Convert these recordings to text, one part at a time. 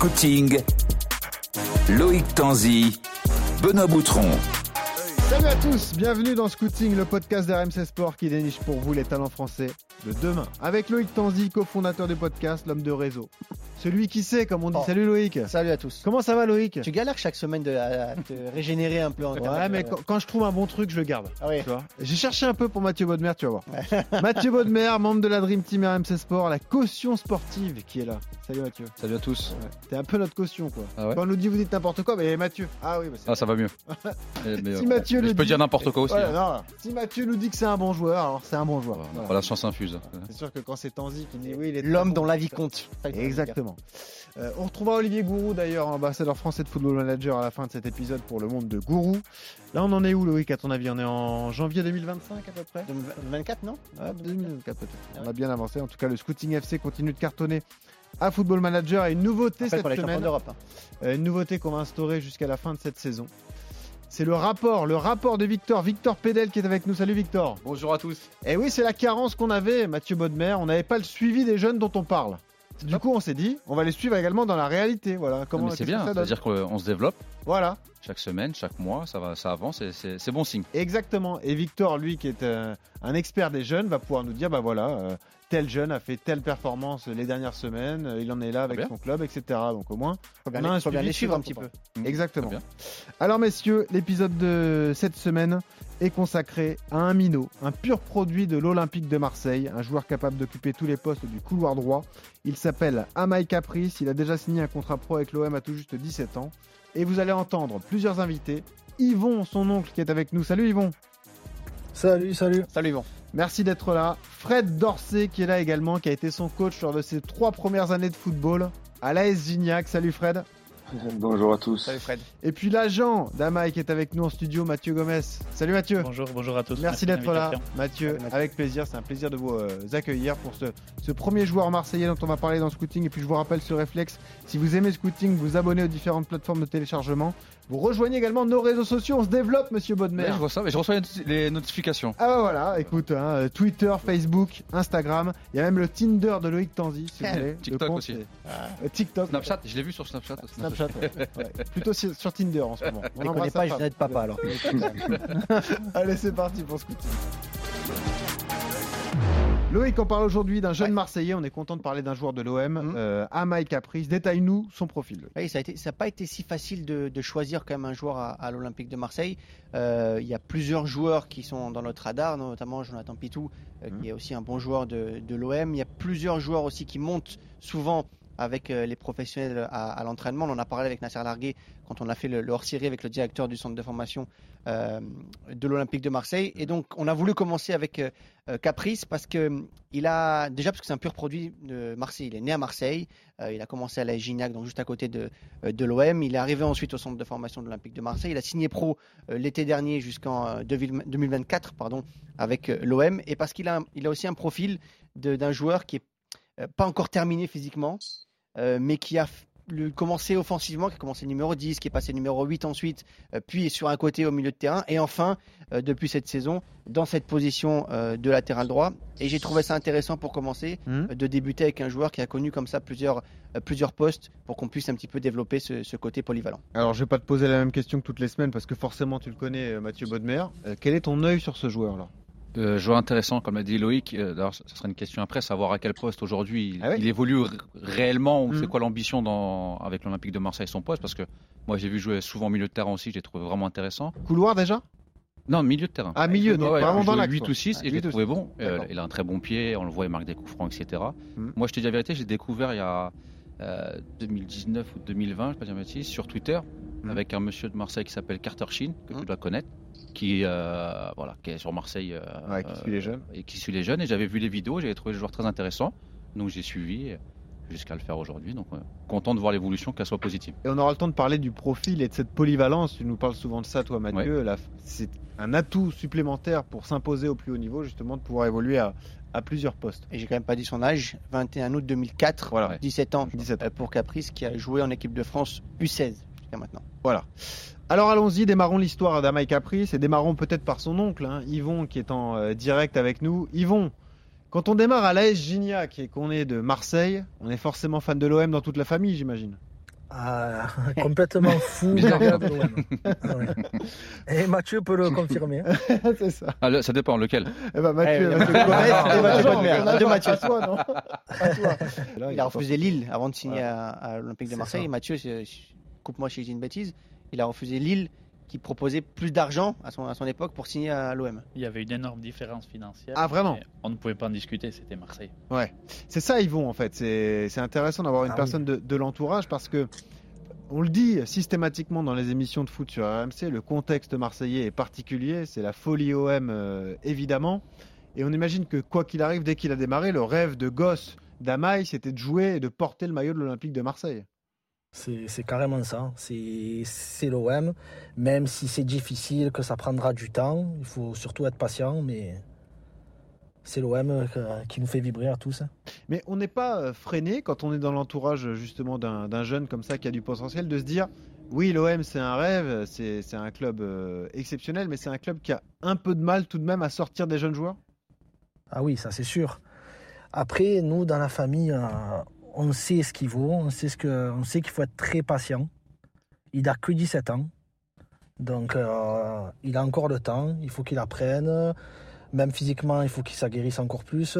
Scouting, Loïc Tanzi, Benoît Boutron. Salut à tous, bienvenue dans Scouting, le podcast d'RMC Sport qui déniche pour vous les talents français de demain. Avec Loïc Tanzi, cofondateur du podcast, l'homme de réseau. Celui qui sait, comme on dit. Oh. Salut Loïc. Salut à tous. Comment ça va Loïc? Tu galères chaque semaine de, à te régénérer un peu en Ouais, mais quand, quand je trouve un bon truc, je le garde. Ah oui. Tu vois? J'ai cherché un peu pour Mathieu Bodmer, tu vas voir. Mathieu Bodmer, membre de la Dream Team RMC Sport, la caution sportive qui est là. Salut Mathieu. Salut à tous. Ouais. T'es un peu notre caution quoi. Ah ouais? Quand on nous dit vous dites n'importe quoi, mais Mathieu. Ah oui, bah c'est Ah, ça va mieux. Mais, Si euh, Mathieu mais le je peux dit- dire n'importe quoi aussi. Ouais, hein. non, si Mathieu nous dit que c'est un bon joueur, alors c'est un bon joueur. Voilà, Voilà. voilà, science infuse. C'est sûr que quand c'est Tanzi qui dit oui, il est L'homme dont la vie compte. Exactement. Euh, on retrouvera Olivier Gourou d'ailleurs, ambassadeur français de Football Manager à la fin de cet épisode pour le monde de Gourou. Là, on en est où, Loïc, à ton avis? On est en janvier 2025 à peu près? 24, non? Ouais, 2024 peut-être. On a bien avancé. En tout cas, le Scouting FC continue de cartonner à Football Manager et une nouveauté cette semaine. hein. Euh, une nouveauté qu'on va instaurer jusqu'à la fin de cette saison. C'est le rapport, le rapport de Victor, Victor Pédel qui est avec nous. Salut Victor. Bonjour à tous. Et oui, c'est la carence qu'on avait, Mathieu Bodmer. On n'avait pas le suivi des jeunes dont on parle. Du coup, on s'est dit, on va les suivre également dans la réalité. Voilà. Comment c'est que bien, c'est-à-dire qu'on se développe Voilà, chaque semaine, chaque mois, ça, va, ça avance et c'est c'est bon signe. exactement. Et Victor, lui, qui est euh, un expert des jeunes, va pouvoir nous dire, bah voilà, euh, tel jeune a fait telle performance les dernières semaines, euh, il en est là avec bien. son club, etc. Donc au moins, Faut bien, On a un les- faut bien les suivre un petit peu. Mmh, Exactement. Alors messieurs, l'épisode de cette semaine est consacré à un minot, un pur produit de l'Olympique de Marseille, un joueur capable d'occuper tous les postes du couloir droit. Il s'appelle Amai Caprice, il a déjà signé un contrat pro avec l'OM à tout juste 17 ans. Et vous allez entendre plusieurs invités. Yvon, son oncle, qui est avec nous. Salut Yvon Salut, salut. Salut Yvon. Merci d'être là. Fred Dorsey qui est là également, qui a été son coach lors de ses trois premières années de football à l'AS Gignac. Salut Fred. Bonjour à tous. Salut Fred. Et puis l'agent d'Amai qui est avec nous en studio, Mathieu Gomez. Salut Mathieu. Bonjour, bonjour à tous. Merci d'être là, l'invitation. Mathieu. Salut, Mathieu. Avec plaisir, c'est un plaisir de vous euh, accueillir pour ce, ce premier joueur marseillais dont on va parler dans Scouting. Et puis je vous rappelle ce réflexe, si vous aimez Scouting, vous abonnez aux différentes plateformes de téléchargement. Vous rejoignez également nos réseaux sociaux, on se développe, monsieur Bodmer. Ouais, je reçois, mais je reçois les noti- les notifications. Ah bah voilà, écoute, hein, Twitter, Facebook, Instagram, il y a même le Tinder de Loïc Tanzi, si vous voulez. TikTok aussi. euh, TikTok. Snapchat, je l'ai vu sur Snapchat. Snapchat, ouais. Ouais. Plutôt sur, sur Tinder en ce moment. On les connaît pas, sa je n'aide femme. papa alors. Allez, c'est parti pour Scouting. Loïc, on parle aujourd'hui d'un jeune Ouais. Marseillais. On est content de parler d'un joueur de l'OM, euh, Amai Caprice. Détaille-nous son profil. Oui, ça n'a pas été si facile de, de choisir quand même un joueur à, à l'Olympique de Marseille. Euh, Il y a plusieurs joueurs qui sont dans notre radar, notamment Jonathan Pitou, euh, Mhm. qui est aussi un bon joueur de, de l'OM. Il y a plusieurs joueurs aussi qui montent souvent avec euh, les professionnels à, à l'entraînement. On en a parlé avec Nasser Larguet quand on a fait le, hors-série avec le directeur du centre de formation euh, de l'Olympique de Marseille. Et donc, on a voulu commencer avec euh, euh, Caprice parce que euh, il a déjà parce que c'est un pur produit de Marseille. Il est né à Marseille. Euh, il a commencé à la Gignac, donc juste à côté de, euh, de l'OM. Il est arrivé ensuite au centre de formation de l'Olympique de Marseille. Il a signé pro euh, l'été dernier jusqu'en euh, 2000 2024 pardon, avec euh, l'OM. Et parce qu'il a, il a aussi un profil d'un joueur qui est euh, pas encore terminé physiquement, euh, mais qui a commencé offensivement, qui a commencé numéro 10, qui est passé numéro 8 ensuite, euh, puis sur un côté au milieu de terrain, et enfin, euh, depuis cette saison, dans cette position euh, de latéral droit. Et j'ai trouvé ça intéressant pour commencer, euh, de débuter avec un joueur qui a connu comme ça plusieurs, euh, plusieurs postes, pour qu'on puisse un petit peu développer ce, ce côté polyvalent. Alors, je vais pas te poser la même question que toutes les semaines parce que forcément, tu le connais, euh, Mathieu Bodmer. Euh, quel est ton œil sur ce joueur-là? Euh, joueur intéressant, comme l'a dit Loïc. Euh, D'ailleurs, ça ça sera une question après, savoir à quel poste aujourd'hui il, Ah oui il évolue réellement ou c'est quoi l'ambition avec l'Olympique de Marseille, son poste. Parce que moi, j'ai vu jouer souvent au milieu de terrain aussi, j'ai trouvé vraiment intéressant. Couloir déjà? Non, milieu de terrain. Ah, milieu, donc Ouais, vraiment dans l'axe. 8 quoi. ou 6 Ah, et je l'ai trouvé bon. Euh, il a un très bon pied, on le voit, il marque des coups francs, etc. Mhm. Moi, je te dis la vérité, j'ai découvert il y a euh, 2019 ou 2020, je ne sais pas dire de bêtises, sur Twitter, Mhm. avec un monsieur de Marseille qui s'appelle Carter Sheen, que tu dois connaître, qui, euh, voilà, qui est sur Marseille euh, Ouais, qui suit les jeunes. et qui suit les jeunes. Et j'avais vu les vidéos, j'avais trouvé le joueur très intéressant, donc j'ai suivi jusqu'à le faire aujourd'hui. Donc, euh, content de voir l'évolution, qu'elle soit positive. Et on aura le temps de parler du profil et de cette polyvalence. Tu nous parles souvent de ça, toi, Mathieu. C'est un atout supplémentaire pour s'imposer au plus haut niveau, justement, de pouvoir évoluer à, à plusieurs postes. Et j'ai quand même pas dit son âge, 21 août 2004, Voilà. 17 ans 17 ans. pour Caprice, qui a joué en équipe de France U16 jusqu'à maintenant. Voilà. Alors allons-y, démarrons l'histoire d'Amai Caprice et démarrons peut-être par son oncle, hein, Yvon, qui est en euh, direct avec nous. Yvon, quand on démarre à l'AS Gignac et qu'on est de Marseille, on est forcément fan de l'OM dans toute la famille, j'imagine. Ah, complètement fou. Ah ouais. Et Mathieu peut le confirmer. hein. c'est ça. Ah, le- ça dépend lequel. Eh ben, Mathieu, Eh, Mathieu Mathieu et Mathieu toi, non? À toi. Là, Il a refusé Lille avant de signer à, à l'Olympique de Marseille. ça. Mathieu, c'est- coupe-moi si je dis une bêtise, il a refusé Lille qui proposait plus d'argent à son, à son époque pour signer à l'OM. Il y avait une énorme différence financière. Ah, vraiment On ne pouvait pas en discuter, c'était Marseille. C'est ça, Yvon, en fait. C'est c'est intéressant d'avoir une Ah oui. personne de, de l'entourage parce que on le dit systématiquement dans les émissions de foot sur RMC, le contexte marseillais est particulier. C'est la folie OM, euh, évidemment. Et on imagine que quoi qu'il arrive, dès qu'il a démarré, le rêve de gosse d'Amaï, c'était de jouer et de porter le maillot de l'Olympique de Marseille. C'est carrément ça. C'est l'OM. Même si c'est difficile, que ça prendra du temps, il faut surtout être patient. Mais c'est l'OM euh, qui nous fait vibrer à tous. hein. Mais on n'est pas euh, freiné quand on est dans l'entourage justement d'un jeune comme ça qui a du potentiel de se dire oui l'OM c'est un rêve, c'est un club euh, exceptionnel, mais c'est un club qui a un peu de mal tout de même à sortir des jeunes joueurs? Ah oui, ça c'est sûr. Après, nous, dans la famille, on sait ce qu'il vaut, on sait, ce que, on sait qu'il faut être très patient. Il n'a que 17 ans, donc euh, il a encore le temps, il faut qu'il apprenne. Même physiquement, il faut qu'il s'aguerrisse encore plus.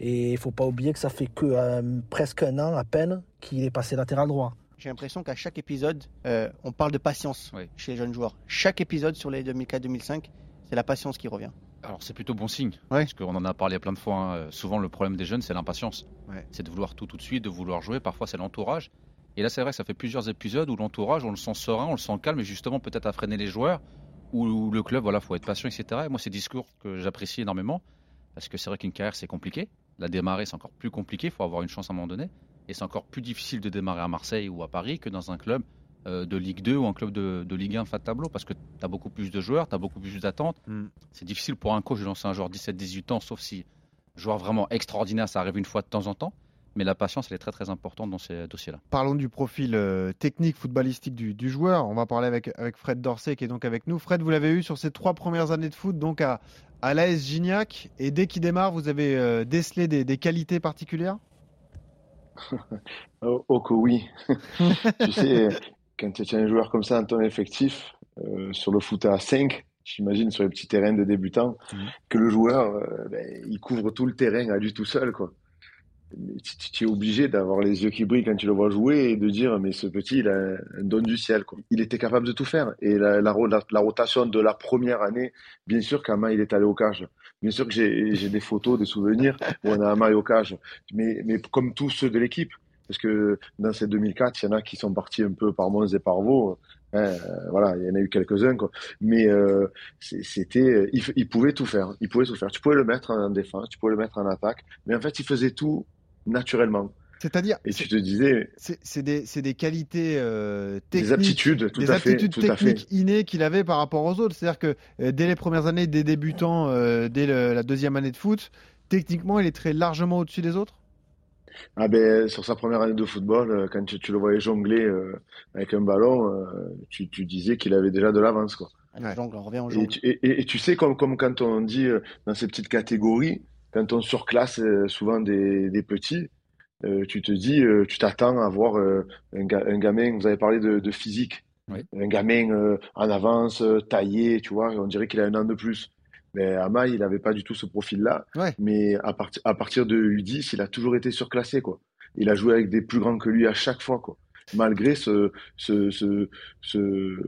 Et il ne faut pas oublier que ça fait que euh, presque un an à peine qu'il est passé latéral droit. J'ai l'impression qu'à chaque épisode, euh, on parle de patience Oui. chez les jeunes joueurs. Chaque épisode sur les 2004-2005, c'est la patience qui revient. Alors c'est plutôt bon signe, Ouais. parce qu'on en a parlé plein de fois. hein. Euh, Souvent le problème des jeunes c'est l'impatience. Ouais. C'est de vouloir tout tout de suite, de vouloir jouer. Parfois c'est l'entourage. Et là c'est vrai que ça fait plusieurs épisodes où l'entourage on le sent serein, on le sent calme, et justement peut-être à freiner les joueurs. Ou le club, voilà, faut être patient, etc. Et moi c'est discours que j'apprécie énormément, parce que c'est vrai qu'une carrière c'est compliqué. La démarrer c'est encore plus compliqué, il faut avoir une chance à un moment donné. Et c'est encore plus difficile de démarrer à Marseille ou à Paris que dans un club de Ligue 2 ou un club de, de Ligue 1 fin de tableau, parce que tu as beaucoup plus de joueurs, tu as beaucoup plus d'attentes. Mm. C'est difficile pour un coach de lancer un joueur 17-18 ans, sauf si joueur vraiment extraordinaire, ça arrive une fois de temps en temps. Mais la patience, elle est très très importante dans ces dossiers-là. Parlons du profil euh, technique footballistique du, du joueur. On va parler avec, avec Fred Dorsey qui est donc avec nous. Fred, vous l'avez eu sur ces trois premières années de foot, donc à, à l'AS Gignac. Et dès qu'il démarre, vous avez euh, décelé des, des qualités particulières? Oh, oh que oui. tu sais, quand tu as un joueur comme ça dans ton effectif, euh, sur le foot à 5, j'imagine sur les petits terrains de débutants, Mhm. que le joueur, euh, ben, il couvre tout le terrain à lui tout seul, quoi. Tu, es obligé d'avoir les yeux qui brillent quand tu le vois jouer et de dire, mais ce petit, il a un don du ciel, quoi. Il était capable de tout faire. Et la, la, ro- la- la rotation de la première année, bien sûr qu'Ama, il est allé au cage. Bien sûr que j'ai des photos, des souvenirs où on a Ama au cage. Mais, mais comme tous ceux de l'équipe. Parce que dans ces 2004, il y en a qui sont partis un peu par Mons et par Vaux. Hein, euh, voilà, il y en a eu quelques-uns, quoi. Mais euh, c'était, il, f- il pouvait tout faire. Il pouvait tout faire. Tu pouvais le mettre en défense, tu pouvais le mettre en attaque. Mais en fait, il faisait tout naturellement. C'est-à-dire, Et c'est tu te disais, c'est- des, qualités euh, techniques. des aptitudes, tout des à fait, aptitudes tout à techniques innées qu'il avait par rapport aux autres. C'est-à-dire que euh, dès les premières années, des débutants, euh, dès le- la deuxième année de foot, techniquement, il est très largement au-dessus des autres. Ah ben, sur sa première année de football, euh, quand tu, tu le voyais jongler euh, avec un ballon, euh, tu, tu disais qu'il avait déjà de l'avance, quoi. Le Ouais. jongle, on revient au Et tu, et, et- et tu sais, comme, comme quand on dit euh, dans ces petites catégories, quand on surclasse euh, souvent des, des petits, euh, tu te dis, euh, tu t'attends à voir euh, un, ga- un gamin, vous avez parlé de, de physique, Oui. un gamin euh, en avance, taillé, tu vois, on dirait qu'il a un an de plus. Mais Ama, il n'avait pas du tout ce profil-là. Ouais. Mais à, partir à partir de U10, il a toujours été surclassé, quoi. Il a joué avec des plus grands que lui à chaque fois, quoi. Malgré ce, ce, ce, ce-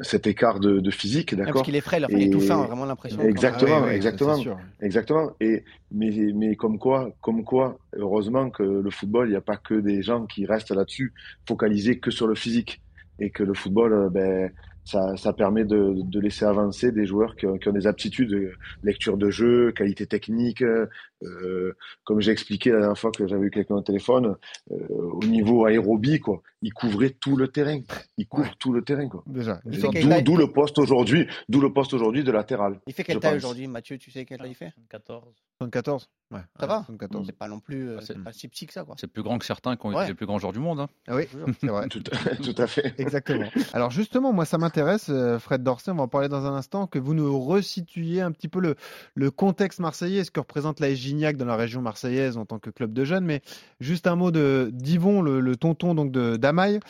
cet écart de, de physique, parce d'accord? qu'il est frais, là, enfin, il est tout fin, a vraiment l'impression. Exactement, Ah exactement. Exactement. Et mais mais comme quoi, comme quoi, heureusement que le football, il n'y a pas que des gens qui restent là-dessus, focalisés que sur le physique, et que le football, euh, ben ça, ça permet de, de laisser avancer des joueurs qui ont, qui ont des aptitudes, euh, lecture de jeu, qualité technique. euh, comme j'ai expliqué la dernière fois que j'avais eu quelqu'un au téléphone, euh, au niveau aérobie, quoi, il couvrait tout le terrain. Il couvre Ouais. tout le terrain, quoi. Déjà. D'où le poste aujourd'hui, d'où le poste aujourd'hui de latéral. Il fait quelle taille aujourd'hui, Mathieu Tu sais quelle taille il fait? 14. 74 Ouais. Ça va 74. C'est pas non plus euh, Ah, c'est- pas si petit que ça, quoi. C'est plus grand que certains qui ont Ouais. été les plus grands joueurs du monde. hein. Ah oui, c'est vrai. Tout, tout à fait. Exactement. Alors justement, moi ça m'intéresse, euh, Fred Dorsey, on va en parler dans un instant, que vous nous resituiez un petit peu le, le contexte marseillais, ce que représente la Gignac dans la région marseillaise en tant que club de jeunes. Mais juste un mot de d'Yvon, le, le tonton donc de d'Amaï.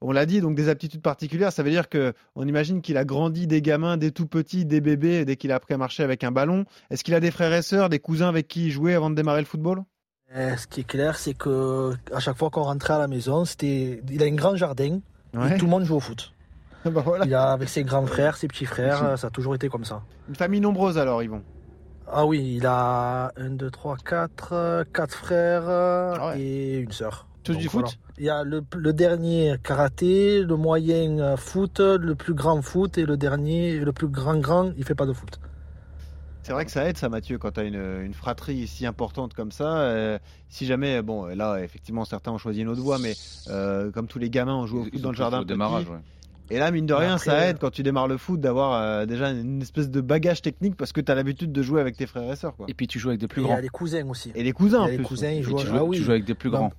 On l'a dit, donc des aptitudes particulières. Ça veut dire que on imagine qu'il a grandi des gamins, des tout petits, des bébés, dès qu'il a appris à marcher avec un ballon. Est-ce qu'il a des frères et sœurs, des cousins avec qui il jouait avant de démarrer le football? Et ce qui est clair, c'est que à chaque fois qu'on rentrait à la maison, c'était, il a un grand jardin et tout le monde joue au foot. Bah voilà. Il a avec ses grands frères, ses petits frères, ça a toujours été comme ça. Une famille nombreuse alors, Yvon? Ah oui, il a 1, 2, 3, 4, 4 frères Ah ouais. et une sœur. Tous Donc du voilà. foot Il y a le, le dernier karaté, le moyen euh, foot, le plus grand foot et le dernier, le plus grand grand, il fait pas de foot. C'est vrai que ça aide ça Mathieu quand tu as une, une fratrie si importante comme ça. euh, si jamais, bon là effectivement certains ont choisi une autre voie, mais euh, comme tous les gamins ont joué au foot ils dans le jardin au démarrage. ouais. Et là mine de rien après, ça aide quand tu démarres le foot d'avoir euh, déjà une espèce de bagage technique parce que tu as l'habitude de jouer avec tes frères et sœurs. Quoi. Et puis tu joues avec des Et plus il y grands. a les cousins aussi. Et les cousins en a les plus. cousins, ils Et jouent. tu, ah joues, oui. tu joues avec des plus grands.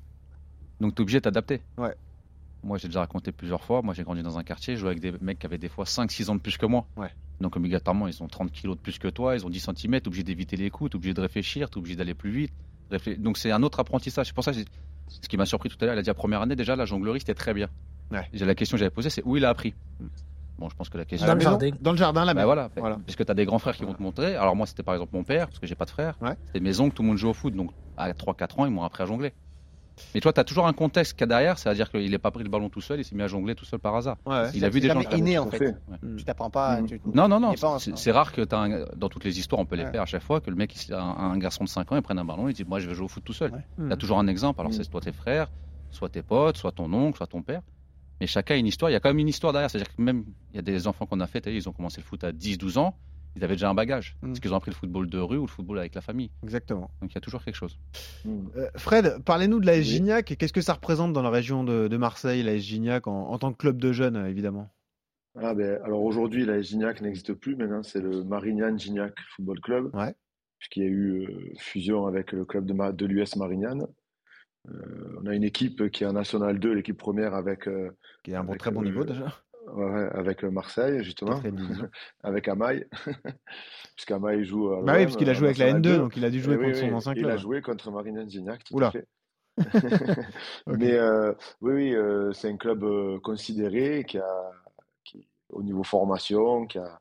Donc tu es obligé de t'adapter. Ouais. Moi j'ai déjà raconté plusieurs fois, moi j'ai grandi dans un quartier, je jouais avec des mecs qui avaient des fois 5-6 ans de plus que moi. Ouais. Donc obligatoirement ils ont 30 kilos de plus que toi, ils ont 10 cm, t'es obligé d'éviter les coups, obligé de réfléchir, t'es obligé d'aller plus vite. Réflé- Donc c'est un autre apprentissage. C'est pour ça que ce qui m'a surpris tout à l'heure, il a dit la première année déjà la jonglerie c'était très bien. Ouais. J'ai- La question que j'avais posée c'est où il a appris? Bon je pense que la question... Dans le maison jardin. Dans le jardin là Bah voilà, Voilà. parce que tu as des grands frères qui vont te montrer. Alors moi, c'était par exemple mon père, parce que j'ai pas de frère. Ouais. C'était mes oncles, tout le monde joue au foot. Donc à 3-4 ans, ils m'ont appris à jongler. Mais toi, tu as toujours un contexte qu'il y a derrière, c'est-à-dire qu'il n'a pas pris le ballon tout seul, il s'est mis à jongler tout seul par hasard. Ouais, ouais. Il a vu des gens jamais qui inné en fait. fait. Mm. Tu t'apprends pas. Mhm. tu- Non, non, non, il un- c'est c'est rare que t'as un- dans toutes les histoires, on peut les Ouais. faire à chaque fois, que le mec, il- un, un garçon de 5 ans, il prenne un ballon, il dit Moi, je vais jouer au foot tout seul. Ouais. Mm. Tu as toujours un exemple. Alors, Mm. c'est soit tes frères, soit tes potes, soit ton oncle, soit ton père. Mais chacun a une histoire. Il y a quand même une histoire derrière. C'est-à-dire que même, il y a des enfants qu'on a fait, ils ont commencé le foot à 10-12 ans. Ils avaient déjà un bagage. Mm. Parce qu'ils ont appris le football de rue ou le football avec la famille. Exactement. Donc il y a toujours quelque chose. Mm. Euh, Fred, parlez-nous de la Oui. Gignac. Qu'est-ce que ça représente dans la région de, de Marseille, la Gignac, en, en tant que club de jeunes, évidemment Ah ben, alors aujourd'hui, la Gignac n'existe plus. Maintenant, c'est le Marignan Gignac Football Club. Ouais. Puisqu'il y a eu euh, fusion avec le club de, Ma- de l'US Marignan. Euh, on a une équipe qui est en National 2, l'équipe première avec, euh, Qui est un bon, Avec, très bon euh, niveau déjà. Ouais, avec Marseille, justement. Avec Amaï. Puisqu'Amaï joue à Bah oui, parce qu'il a joué avec la National N2, 2. donc il a dû jouer Eh oui, contre son oui, ancien Il club. a joué contre Marignan Gignac, tout Oula. à fait. Mais euh, oui, oui, euh, c'est un club euh, considéré qui a, qui, au niveau formation, qui a,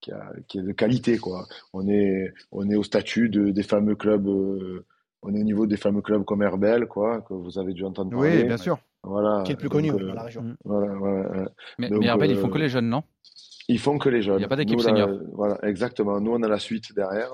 qui a, qui est de qualité, quoi. On est, on est au statut de, des fameux clubs, euh, on est au niveau des fameux clubs comme Herbel, quoi, que vous avez dû entendre parler. Oui, bien sûr. Voilà. Qui est le plus Donc, connu euh, dans la région. Mm. Voilà, voilà. Mais, Donc, mais Herbel, ils font euh, que les jeunes, non? Ils font que les jeunes. Il y a pas d'équipe senior. Voilà, exactement. Nous, on a la suite derrière.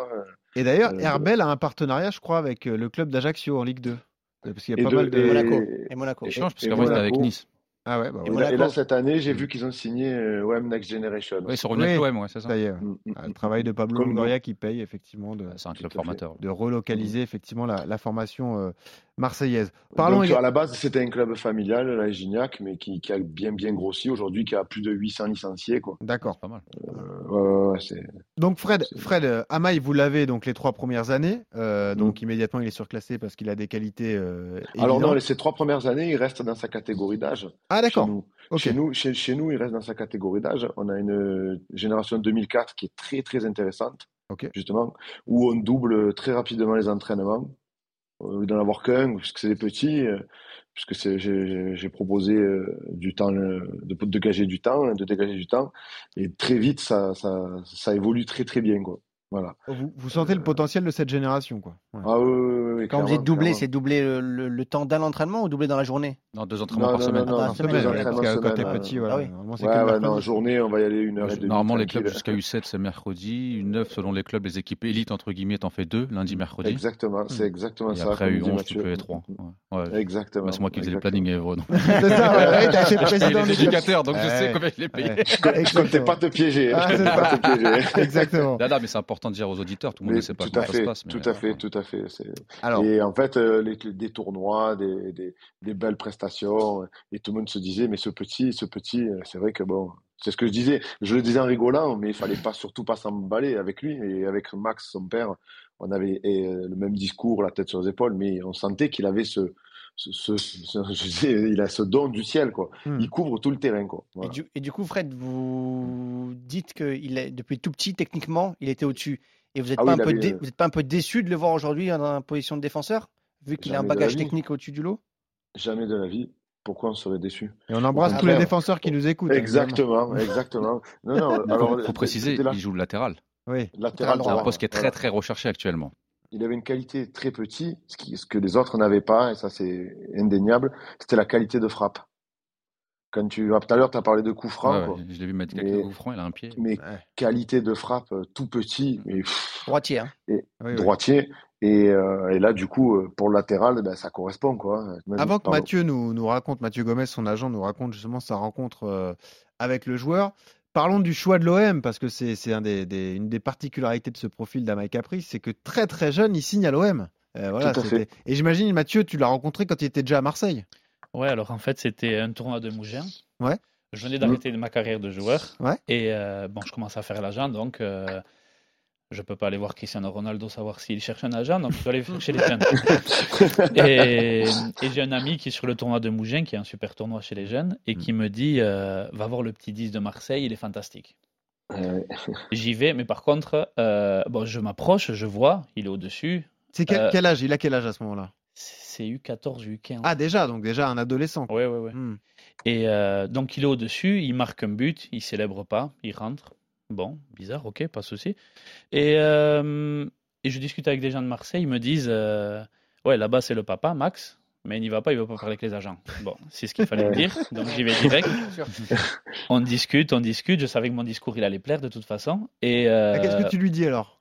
Et d'ailleurs, Euh, Herbel a un partenariat, je crois, avec euh, le club d'Ajaccio en Ligue 2. Parce qu'il y a Et pas de- mal de. et- Monaco. Et Monaco. et- Échange, parce et qu'avant, ils étaient avec Monaco. Nice. Ah ouais, bah Et ouais. Et là, et là, Monaco. cette année, j'ai vu qu'ils ont signé euh, OM Next Generation. Oui, ils sont revenus l'OM, ouais, c'est ça. Ça y est. ouais. Mm, mm, Ah, Le mm. travail de Pablo Longoria qui paye effectivement de, Ouais, C'est un club formateur. de relocaliser effectivement la, la formation euh, marseillaise. Parlons Donc, à la base, c'était un club familial, la Gignac, mais qui, qui a bien, bien grossi aujourd'hui, qui a plus de 800 licenciés. Quoi. D'accord. Pas mal. Euh, ouais, ouais, ouais. Donc Fred, Fred, euh, Amaï, vous l'avez donc les trois premières années. euh, Mm. donc immédiatement il est surclassé parce qu'il a des qualités. euh, Alors non, ces trois premières années, il reste dans sa catégorie d'âge. Ah Chez d'accord. nous. Ok. Chez, nous, chez, chez nous, il reste dans sa catégorie d'âge. On a une euh, génération 2004 qui est très, très intéressante, justement, où on double très rapidement les entraînements. Au lieu d'en avoir qu'un, puisque c'est des petits, euh, puisque j'ai, proposé euh, du temps, de, de dégager du temps, hein, de dégager du temps, et très vite, ça, ça, ça évolue très, très bien, quoi. Voilà. Vous, vous sentez le potentiel de cette génération quoi. Ouais. Ah oui, oui, oui, oui, Quand vous dites doubler, c'est doubler le, le- le temps d'un entraînement ou doubler dans la journée? Non, deux entraînements Non, par non, semaine. non, non, Ah, En semaine, semaine, ouais, ouais, entraînements parce que quand t'es semaine, petit, voilà. Ah oui. Normalement, c'est Ouais, que le ouais, non, mercredi. journée, on va y aller une heure et demie. Normalement, les clubs jusqu'à U7, c'est mercredi. U9, selon les clubs, les équipes élites, entre guillemets, t'en fais deux, lundi, mercredi. Exactement, c'est exactement Et ça. après, comme dit U11, tu peux les trois. Ouais. Ouais. Exactement. Bah, c'est moi qui faisais le exactement. planning, donc. C'est ça, t'as président éducateurs, donc je sais combien je paye. Ouais. Je comptais Exactement. pas te piéger. Ah, je c'est comptais pas te piéger. Exactement. Là, là, mais c'est important de dire aux auditeurs, tout le monde ne sait pas tout comment à ça fait, se passe. tout à fait, euh, tout à fait. Alors, Et en fait, euh, les, des tournois, des, des, des belles prestations, euh, et tout le monde se disait, mais ce petit, ce petit, c'est vrai que bon, c'est ce que je disais. Je le disais en rigolant, mais il fallait pas surtout pas s'emballer avec lui et avec Max, son père. On avait le même discours, la tête sur les épaules, mais on sentait qu'il avait ce, ce, ce- ce- je disais, il a ce don du ciel, quoi. Hmm. Il couvre tout le terrain, quoi. Et du, et du coup, Fred, vous dites que il est, depuis tout petit, techniquement, il était au-dessus. Et vous n'êtes Ah pas, oui, un il peu avait- dé- vous êtes pas un peu déçu de le voir aujourd'hui en position de défenseur, vu qu'il a un Jamais de la bagage vie. technique au-dessus du lot? Jamais de la vie. pourquoi on serait déçu? Et on embrasse tous les défenseurs qui nous écoutent. évidemment. Exactement, exactement. Non, non, alors, Il faut préciser, c'était la- il joue le latéral. Oui. latéral C'est un poste qui est très très recherché actuellement. Il avait une qualité très petit, ce, qui- ce que les autres n'avaient pas, et ça c'est indéniable, c'était la qualité de frappe. Quand tu, ah, tout à l'heure, tu as parlé de coup franc, Ouais, quoi. ouais, je l'ai vu mettre quelques Mais- coups francs, il a un pied. mais Ouais. qualité de frappe euh, tout petit, mais pff, Droitier. hein. Oui. droitier. Et, euh, et là, du coup, euh, pour le latéral, ben, ça correspond, quoi. Même- Avant que pardon. Mathieu nous, nous raconte, Mathieu Gomez, son agent, nous raconte justement sa rencontre euh, avec le joueur, parlons du choix de l'OM, parce que c'est c'est un des, des- une des particularités de ce profil d'Amai Capri, c'est que très très jeune, il signe à l'OM. Euh, voilà, Et j'imagine, Mathieu, tu l'as rencontré quand il était déjà à Marseille. Ouais, alors en fait, c'était un tournoi de Mougins. Ouais. Je venais d'arrêter ma carrière de joueur. Ouais. Et euh, bon, je commence à faire l'agent, donc euh, je peux pas aller voir Cristiano Ronaldo savoir s'il cherche un agent, donc je dois aller chez les jeunes. et et j'ai un ami qui est sur le tournoi de Mougins, qui est un super tournoi chez les jeunes, et qui me dit euh, va voir le petit 10 de Marseille, il est fantastique. Euh, J'y vais, mais par contre, euh, bon, je m'approche, je vois, il est au-dessus. C'est quel, Euh, quel âge? Il a quel âge à ce moment-là? C'est U14, U15. Ah, déjà, donc déjà un adolescent. ouais, ouais, ouais. Hmm. Et euh, donc il est au-dessus, il marque un but, il célèbre pas, il rentre. Bon, bizarre, ok, pas de souci. Et, euh, et je discute avec des gens de Marseille, ils me disent euh, Ouais, là-bas c'est le papa, Max, mais il n'y va pas, il veut pas parler avec les agents. Bon, c'est ce qu'il fallait me dire, donc j'y vais direct. On discute, on discute, je savais que mon discours il allait plaire de toute façon. Et euh, Qu'est-ce que tu lui dis alors?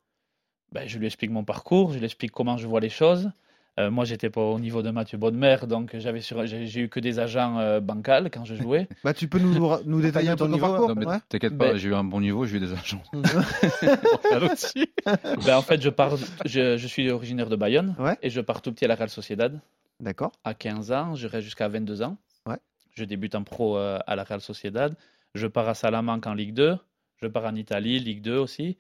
ben, je lui explique mon parcours, je lui explique comment je vois les choses. Euh, moi, j'étais pas au niveau de Mathieu Bodmer, donc j'avais sur... j'ai eu que des agents euh, bancals quand je jouais. bah, Tu peux nous, nous détailler un peu ton ton niveau, parcours Non, mais ouais t'inquiète pas, Ben- j'ai eu un bon niveau, j'ai eu des agents. Ben, en fait, je, pars, je, je suis originaire de Bayonne Ouais. et je pars tout petit à la Real Sociedad D'accord. à 15 ans, je reste jusqu'à 22 ans. Ouais. Je débute en pro euh, à la Real Sociedad. Je pars à Salamanque en Ligue 2. Je pars en Italie, Ligue 2 aussi.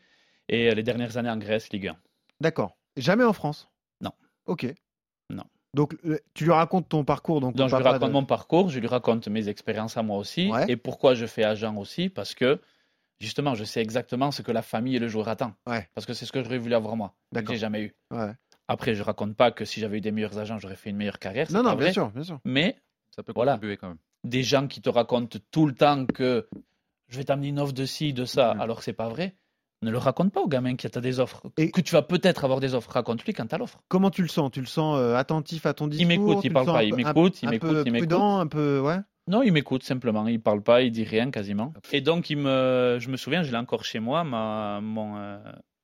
Et euh, les dernières années en Grèce, Ligue 1. D'accord. Jamais en France. Ok. Non. Donc, euh, tu lui racontes ton parcours. Donc, Donc je lui raconte de- mon parcours, je lui raconte mes expériences à moi aussi. Ouais. Et pourquoi je fais agent aussi Parce que justement, je sais exactement ce que la famille et le joueur attend. Ouais. Parce que c'est ce que j'aurais voulu avoir moi. que D'accord. J'ai jamais eu. Ouais. Après, je raconte pas que si j'avais eu des meilleurs agents, j'aurais fait une meilleure carrière. Non, non, bien vrai. sûr, bien sûr. Mais Ça peut Voilà. contribuer quand même. des gens qui te racontent tout le temps que je vais t'amener une offre de ci, de ça, Mhm. alors que c'est pas vrai. Ne le raconte pas au gamin que tu as des offres. Et- Que tu vas peut-être avoir des offres. Raconte-lui quand tu as l'offre. Comment tu le sens? Tu le sens euh, attentif à ton discours m'écoute, il Tu le parle pas, il m'écoute, il m'écoute, il m'écoute. prudent, un peu, ouais. Non, il m'écoute simplement. Il parle pas, il dit rien quasiment. Et donc, il me, je me souviens, je l'ai encore chez moi. Ma, mon, euh,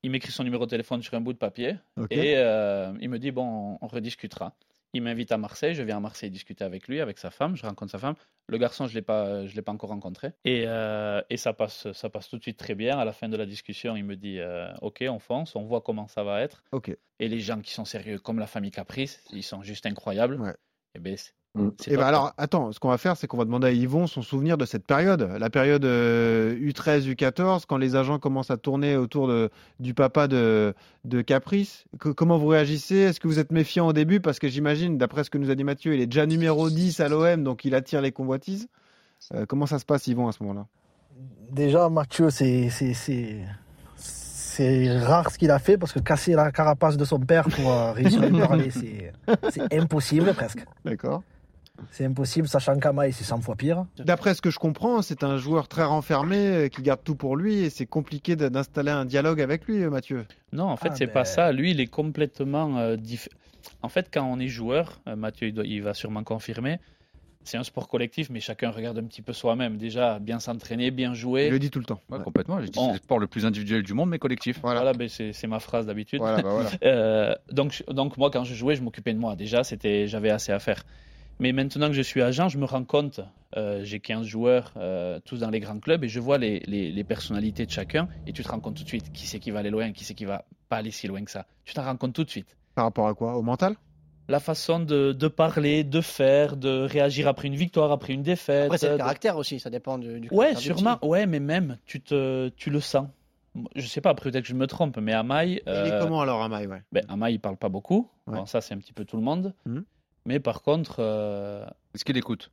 il m'écrit son numéro de téléphone sur un bout de papier. Et euh, il me dit Bon, on, on rediscutera. Il m'invite à Marseille. Je viens à Marseille discuter avec lui, avec sa femme. Je rencontre sa femme. Le garçon, je ne l'ai pas, je l'ai pas encore rencontré. Et, euh, et ça, passe, ça passe tout de suite très bien. À la fin de la discussion, il me dit euh, Ok, on fonce, on voit comment ça va être. Ok. Et les gens qui sont sérieux, comme la famille Caprice, ils sont juste incroyables. Ouais. Et ben, Mm. Et top, ben alors, attends, ce qu'on va faire, c'est qu'on va demander à Yvon son souvenir de cette période, la période euh, U13, U14, quand les agents commencent à tourner autour de, du papa de, de Caprice. Que- comment vous réagissez? Est-ce que vous êtes méfiant au début? Parce que j'imagine, d'après ce que nous a dit Mathieu, il est déjà numéro 10 à l'OM, donc il attire les convoitises. Euh, comment ça se passe, Yvon, à ce moment-là? Déjà, Mathieu, c'est, c'est, c'est, c'est rare ce qu'il a fait parce que casser la carapace de son père pour euh, réussir à lui parler, c'est, c'est impossible presque. D'accord. C'est impossible, sachant qu'Amaï, c'est 100 fois pire. D'après ce que je comprends, c'est un joueur très renfermé, euh, qui garde tout pour lui, et c'est compliqué d'installer un dialogue avec lui, euh, Mathieu. Non, en fait, Ah, c'est ben. pas ça. Lui, il est complètement euh, diff- En fait, quand on est joueur, euh, Mathieu, il, doit- il va sûrement confirmer, c'est un sport collectif, mais chacun regarde un petit peu soi-même. Déjà, bien s'entraîner, bien Il jouer. le dit tout le temps. Ouais, Ouais. complètement. Dit, On- c'est le sport le plus individuel du monde, mais collectif. Voilà. Voilà, ben, c'est c'est ma phrase d'habitude. Voilà, bah voilà. Euh, donc, je- donc moi, quand je jouais, je m'occupais de moi. Déjà, c'était, j'avais assez à faire. Mais maintenant que je suis agent, je me rends compte, euh, j'ai 15 joueurs, euh, tous dans les grands clubs, et je vois les, les- les personnalités de chacun, et tu te rends compte tout de suite qui c'est qui va aller loin, qui c'est qui va pas aller si loin que ça. Tu t'en rends compte tout de suite. Par rapport à quoi? Au mental? La façon de, de parler, de faire, de réagir après une victoire, après une défaite. Après, c'est le de- caractère aussi, ça dépend du, du Ouais, du sûrement. Ouais, mais même, tu, te, tu le sens. Je sais pas, peut-être que je me trompe, mais Amaï. Il est euh, comment alors, Amaï ouais? ben, Amaï, il parle pas beaucoup. Ouais. Bon, ça, c'est un petit peu tout le monde. Mhm. Mais par contre, euh, Est-ce qu'il écoute?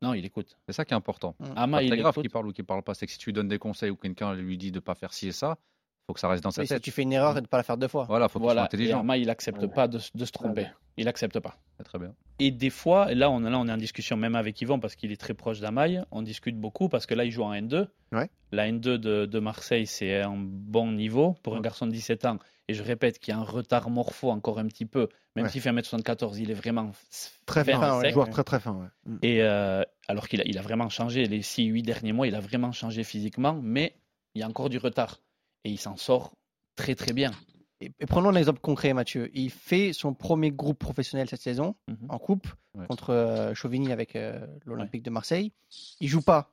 Non, il écoute. C'est ça qui est important. Mm. C'est Amaï, pas il grave qu'il parle ou qu'il parle pas. C'est que si tu lui donnes des conseils ou quelqu'un lui dit de pas faire ci et ça, faut que ça reste dans sa Oui, si tête. tu fais une erreur et de ne pas la faire deux fois. Voilà, faut soit Voilà. Et intelligent. Amaï, il accepte Ouais. pas de, de se tromper. Ouais. Il accepte pas. Très bien. Et des fois, là on, là, on est en discussion même avec Yvan parce qu'il est très proche d'Amaï. On discute beaucoup parce que là, il joue en N2. Ouais. La N2 de, de Marseille, c'est un bon niveau pour un garçon de 17 ans. Et je répète qu'il y a un retard morpho encore un petit peu. Même Ouais. s'il fait 1m74, il est vraiment Très fin, fin, ouais. joueur très très fin. Mm. Et euh, alors qu'il a, il a vraiment changé. Les 6-8 derniers mois, il a vraiment changé physiquement. Mais il y a encore du retard. Et il s'en sort très très bien. Et, et prenons un exemple concret, Mathieu. Il fait son premier groupe professionnel cette saison Mhm. en coupe Ouais. contre euh, Chauvigny avec euh, l'Olympique de Marseille. Il joue pas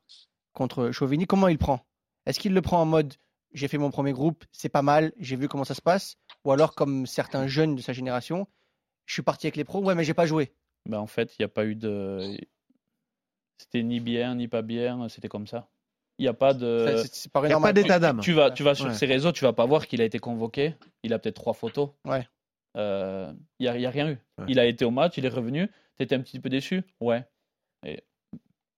contre Chauvigny. Comment il prend? Est-ce qu'il le prend en mode j'ai fait mon premier groupe, c'est pas mal, j'ai vu comment ça se passe? Ou alors, comme certains jeunes de sa génération, je suis parti avec les pros, ouais, mais j'ai pas joué. Ben, en fait, il n'y a pas eu de. C'était ni bien, ni pas bien. C'était comme ça. Il n'y a pas de. C'est- pas pas d'état d'âme. Tu vas, tu vas sur Ouais. ses réseaux, tu vas pas voir qu'il a été convoqué. Il a peut-être trois photos. Ouais. Euh, Il n'y a, il y a rien eu. Ouais. Il a été au match, il est revenu. Tu étais un petit peu déçu? Ouais. Et...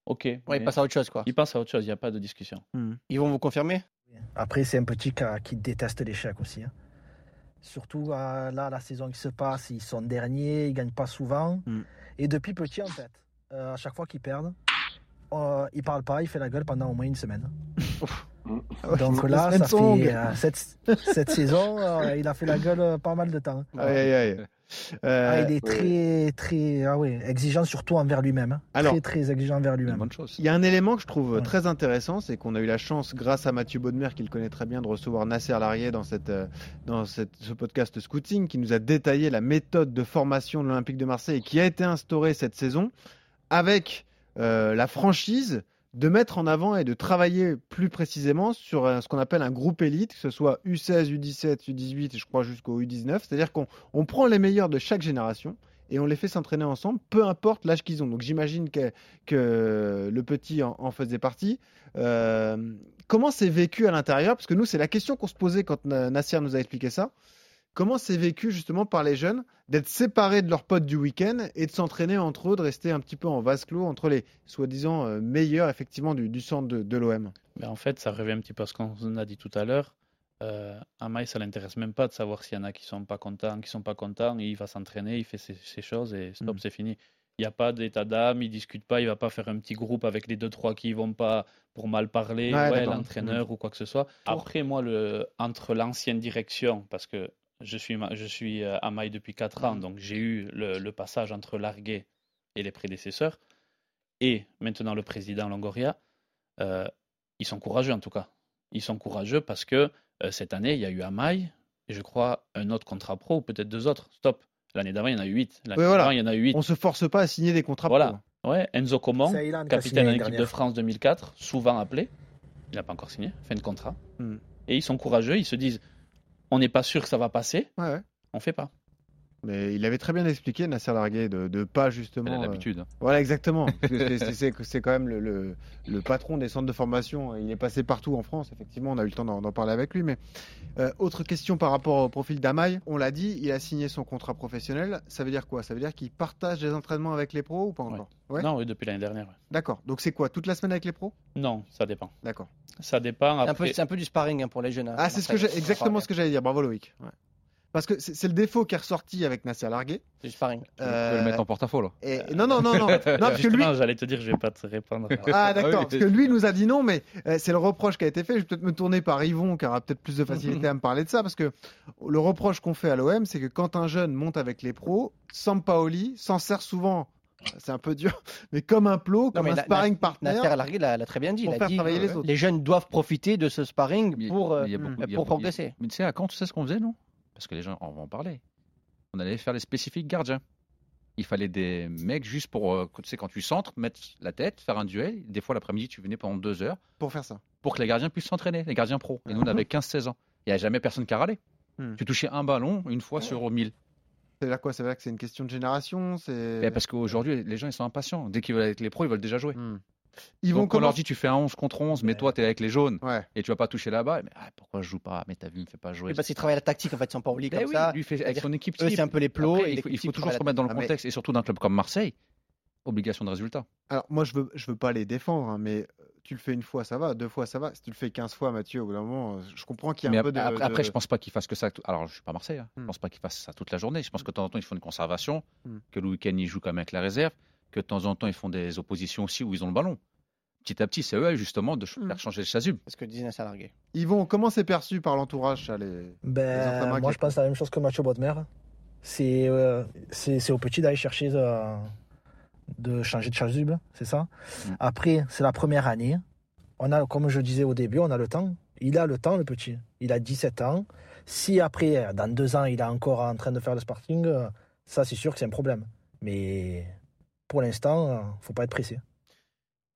Ok. Ouais, mais il passe à autre chose, quoi. il passe à autre chose, il n'y a pas de discussion. Ils vont vous confirmer? Après, c'est un petit cas qui déteste l'échec aussi. hein. Surtout euh, là, la saison qui se passe, ils sont derniers, ils gagnent pas souvent. Mm. Et depuis petit, en fait, euh, à chaque fois qu'ils perdent, euh, il parle pas, il fait la gueule pendant au moins une semaine. Donc là, ça fait euh, cette, cette saison, euh, il a fait la gueule euh, pas mal de temps. Aïe, aïe, aïe. Euh, Ah, il est très, très ah ouais, exigeant, surtout envers lui-même. hein. Très, très exigeant envers lui-même. Il y a un élément que je trouve Ouais. très intéressant, c'est qu'on a eu la chance, grâce à Mathieu Baudemer, qui le connaît très bien, de recevoir Nasser Larrier dans, cette, dans cette- ce podcast Scouting, qui nous a détaillé la méthode de formation de l'Olympique de Marseille et qui a été instaurée cette saison avec euh, la franchise de mettre en avant et de travailler plus précisément sur ce qu'on appelle un groupe élite, que ce soit U16, U17, U18 et je crois jusqu'au U19. C'est-à-dire qu'on on prend les meilleurs de chaque génération et on les fait s'entraîner ensemble, peu importe l'âge qu'ils ont. Donc j'imagine que, que le petit en, faisait partie. Euh, comment c'est vécu à l'intérieur? Parce que nous, c'est la question qu'on se posait quand Na- Nasser nous a expliqué ça. Comment c'est vécu justement par les jeunes d'être séparés de leurs potes du week-end et de s'entraîner entre eux, de rester un petit peu en vase clos entre les soi-disant euh, meilleurs effectivement du, du centre de, de l'OM Mais en fait, ça revient un petit peu à ce qu'on a dit tout à l'heure. Euh, Amaï, ça l'intéresse même pas de savoir s'il y en a qui sont pas contents, qui sont pas contents. Il va s'entraîner, il fait ses, ses choses et stop, Mhm. c'est fini. Il n'y a pas d'état d'âme, il discute pas, il va pas faire un petit groupe avec les deux trois qui vont pas pour mal parler, Ouais, l'entraîneur ou quoi que ce soit. Après, moi, le, entre l'ancienne direction, parce que je suis, je suis euh, Amaï depuis 4 ans, donc j'ai eu le, le passage entre Larguet et les prédécesseurs, et maintenant le président Longoria, euh, ils sont courageux en tout cas. Ils sont courageux parce que euh, cette année, il y a eu Amaï, et je crois un autre contrat pro, ou peut-être deux autres. Stop. L'année d'avant, il y en a eu huit. L'année Oui, voilà. d'avant, il y en a eu huit. On se force pas à signer des contrats Voilà. pro. Ouais, Enzo Coman, capitaine de l'équipe de. France 2004, souvent appelé. Il n'a pas encore signé, fin de contrat. Hmm. Et ils sont courageux, ils se disent on n'est pas sûr que ça va passer, Ouais, ouais. on fait pas. Mais il avait très bien expliqué, Nasser Larguet, de ne pas justement. euh, l'habitude. Voilà, exactement. C'est- quand même le, le- le patron des centres de formation. Il est passé partout en France, effectivement. On a eu le temps d'en parler avec lui. Mais euh, autre question par rapport au profil d'Amaï. On l'a dit, il a signé son contrat professionnel. Ça veut dire quoi? Ça veut dire qu'il partage les entraînements avec les pros ou pas encore? Ouais. Non, oui, depuis l'année dernière. ouais. D'accord. Donc c'est quoi? Toute la semaine avec les pros? Non, ça dépend. D'accord. Ça dépend. C'est un, peu, Après, c'est un peu du sparring hein, pour les jeunes. à Ah, c'est ce que exactement ce que j'allais dire. Bravo Loïc. Parce que c'est le défaut qui est ressorti avec Nasser Larguet. C'est du sparring. Tu peux Euh, le mettre en porte-à-faux là. et, non, non, non, non. non parce que lui, j'allais te dire, je vais pas te répondre. Ah d'accord, Ah oui. parce que lui nous a dit non, mais euh, c'est le reproche qui a été fait. Je vais peut-être me tourner par Yvon, qui aura peut-être plus de facilité à me parler de ça, parce que le reproche qu'on fait à l'OM, c'est que quand un jeune monte avec les pros, Sampaoli s'en sert souvent, c'est un peu dur, mais comme un plot, comme un Na- sparring partner. Nasser Largué l'a l'a très bien dit. pour il a faire dit travailler les euh, autres. les jeunes doivent profiter de ce sparring pour, euh, a beaucoup- a progresser. Mais tu sais, à quand tu sais ce qu'on faisait, nous Parce que les gens, en parler. On allait faire les spécifiques gardiens. Il fallait des mecs juste pour, euh, tu sais, quand tu centres, mettre la tête, faire un duel. Des fois, l'après-midi, tu venais pendant deux heures Pour faire ça. pour que les gardiens puissent s'entraîner, les gardiens pro. Et nous, on avait 15-16 ans. Il n'y a jamais personne qui a râlé. Hmm. Tu touchais un ballon une fois sur 1000. Ça veut dire quoi? Veut dire que c'est une question de génération c'est... Eh, Parce qu'aujourd'hui, les gens, ils sont impatients. Dès qu'ils veulent être les pros, ils veulent déjà jouer. Hmm. Ils vont Donc, on leur dit, tu fais un 11 contre 11, mais toi, tu es avec les jaunes Ouais. et tu vas pas toucher là-bas. Mais ah, pourquoi je joue pas? Mais t'as vu, il me fait pas jouer. Oui, parce qu'il travaille la tactique en fait, sans pas oublier Ben comme oui, ça. lui, fait avec son équipe Eux, c'est un peu les plots. Après, et il faut, il toujours se remettre dans le Ah, mais- contexte, et surtout d'un club comme Marseille, obligation de résultat. Alors moi je veux je veux pas les défendre, hein, mais euh, tu le fais une fois, ça va. Deux fois, ça va. Si tu le fais 15 fois, Mathieu, au bout d'un moment, euh, je comprends qu'il y a Mais un peu de. après, de- après, je pense pas qu'il fasse que ça. Alors, je suis pas Marseille. hein. Je Hmm. pense pas qu'il fasse ça toute la journée. Je pense que de temps en temps, ils font une conservation, Hmm. que le week-end, ils jouent quand même avec la réserve, que de temps en temps, ils font des oppositions aussi où ils ont le ballon. Petit à petit, c'est eux, justement, de Hmm. faire changer le chasuble. C'est ce que disait Nasser Largué. Ils vont. Comment c'est perçu par l'entourage, les... Ben, moi, je pense la même chose que Mathieu Bodmer. C'est euh, c'est c'est au petit d'aller chercher euh, de changer de chasuble, c'est ça. Mm. Après, c'est la première année. On a, comme je disais au début, on a le temps. Il a le temps, le petit. Il a 17 ans. Si après, dans deux ans, il est encore en train de faire le Sparting, euh, ça, c'est sûr que c'est un problème. Mais pour l'instant, euh, faut pas être pressé.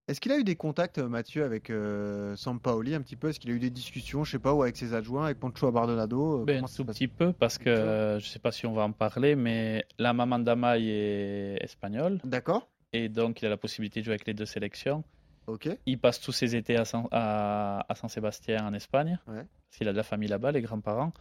Est-ce qu'il a eu des contacts, euh, Mathieu, avec euh, Sampaoli un petit peu? Est-ce qu'il a eu des discussions, je sais pas, ou avec ses adjoints, avec Poncho Abardonado euh, Ben, un tout petit peu, parce que euh, je sais pas si on va en parler, mais la maman d'Amaï est espagnole, D'accord. et donc il a la possibilité de jouer avec les deux sélections. Ok. Il passe tous ses étés à San, à, à San Sébastien en Espagne, Ouais. parce qu'il a de la famille là-bas, les grands-parents.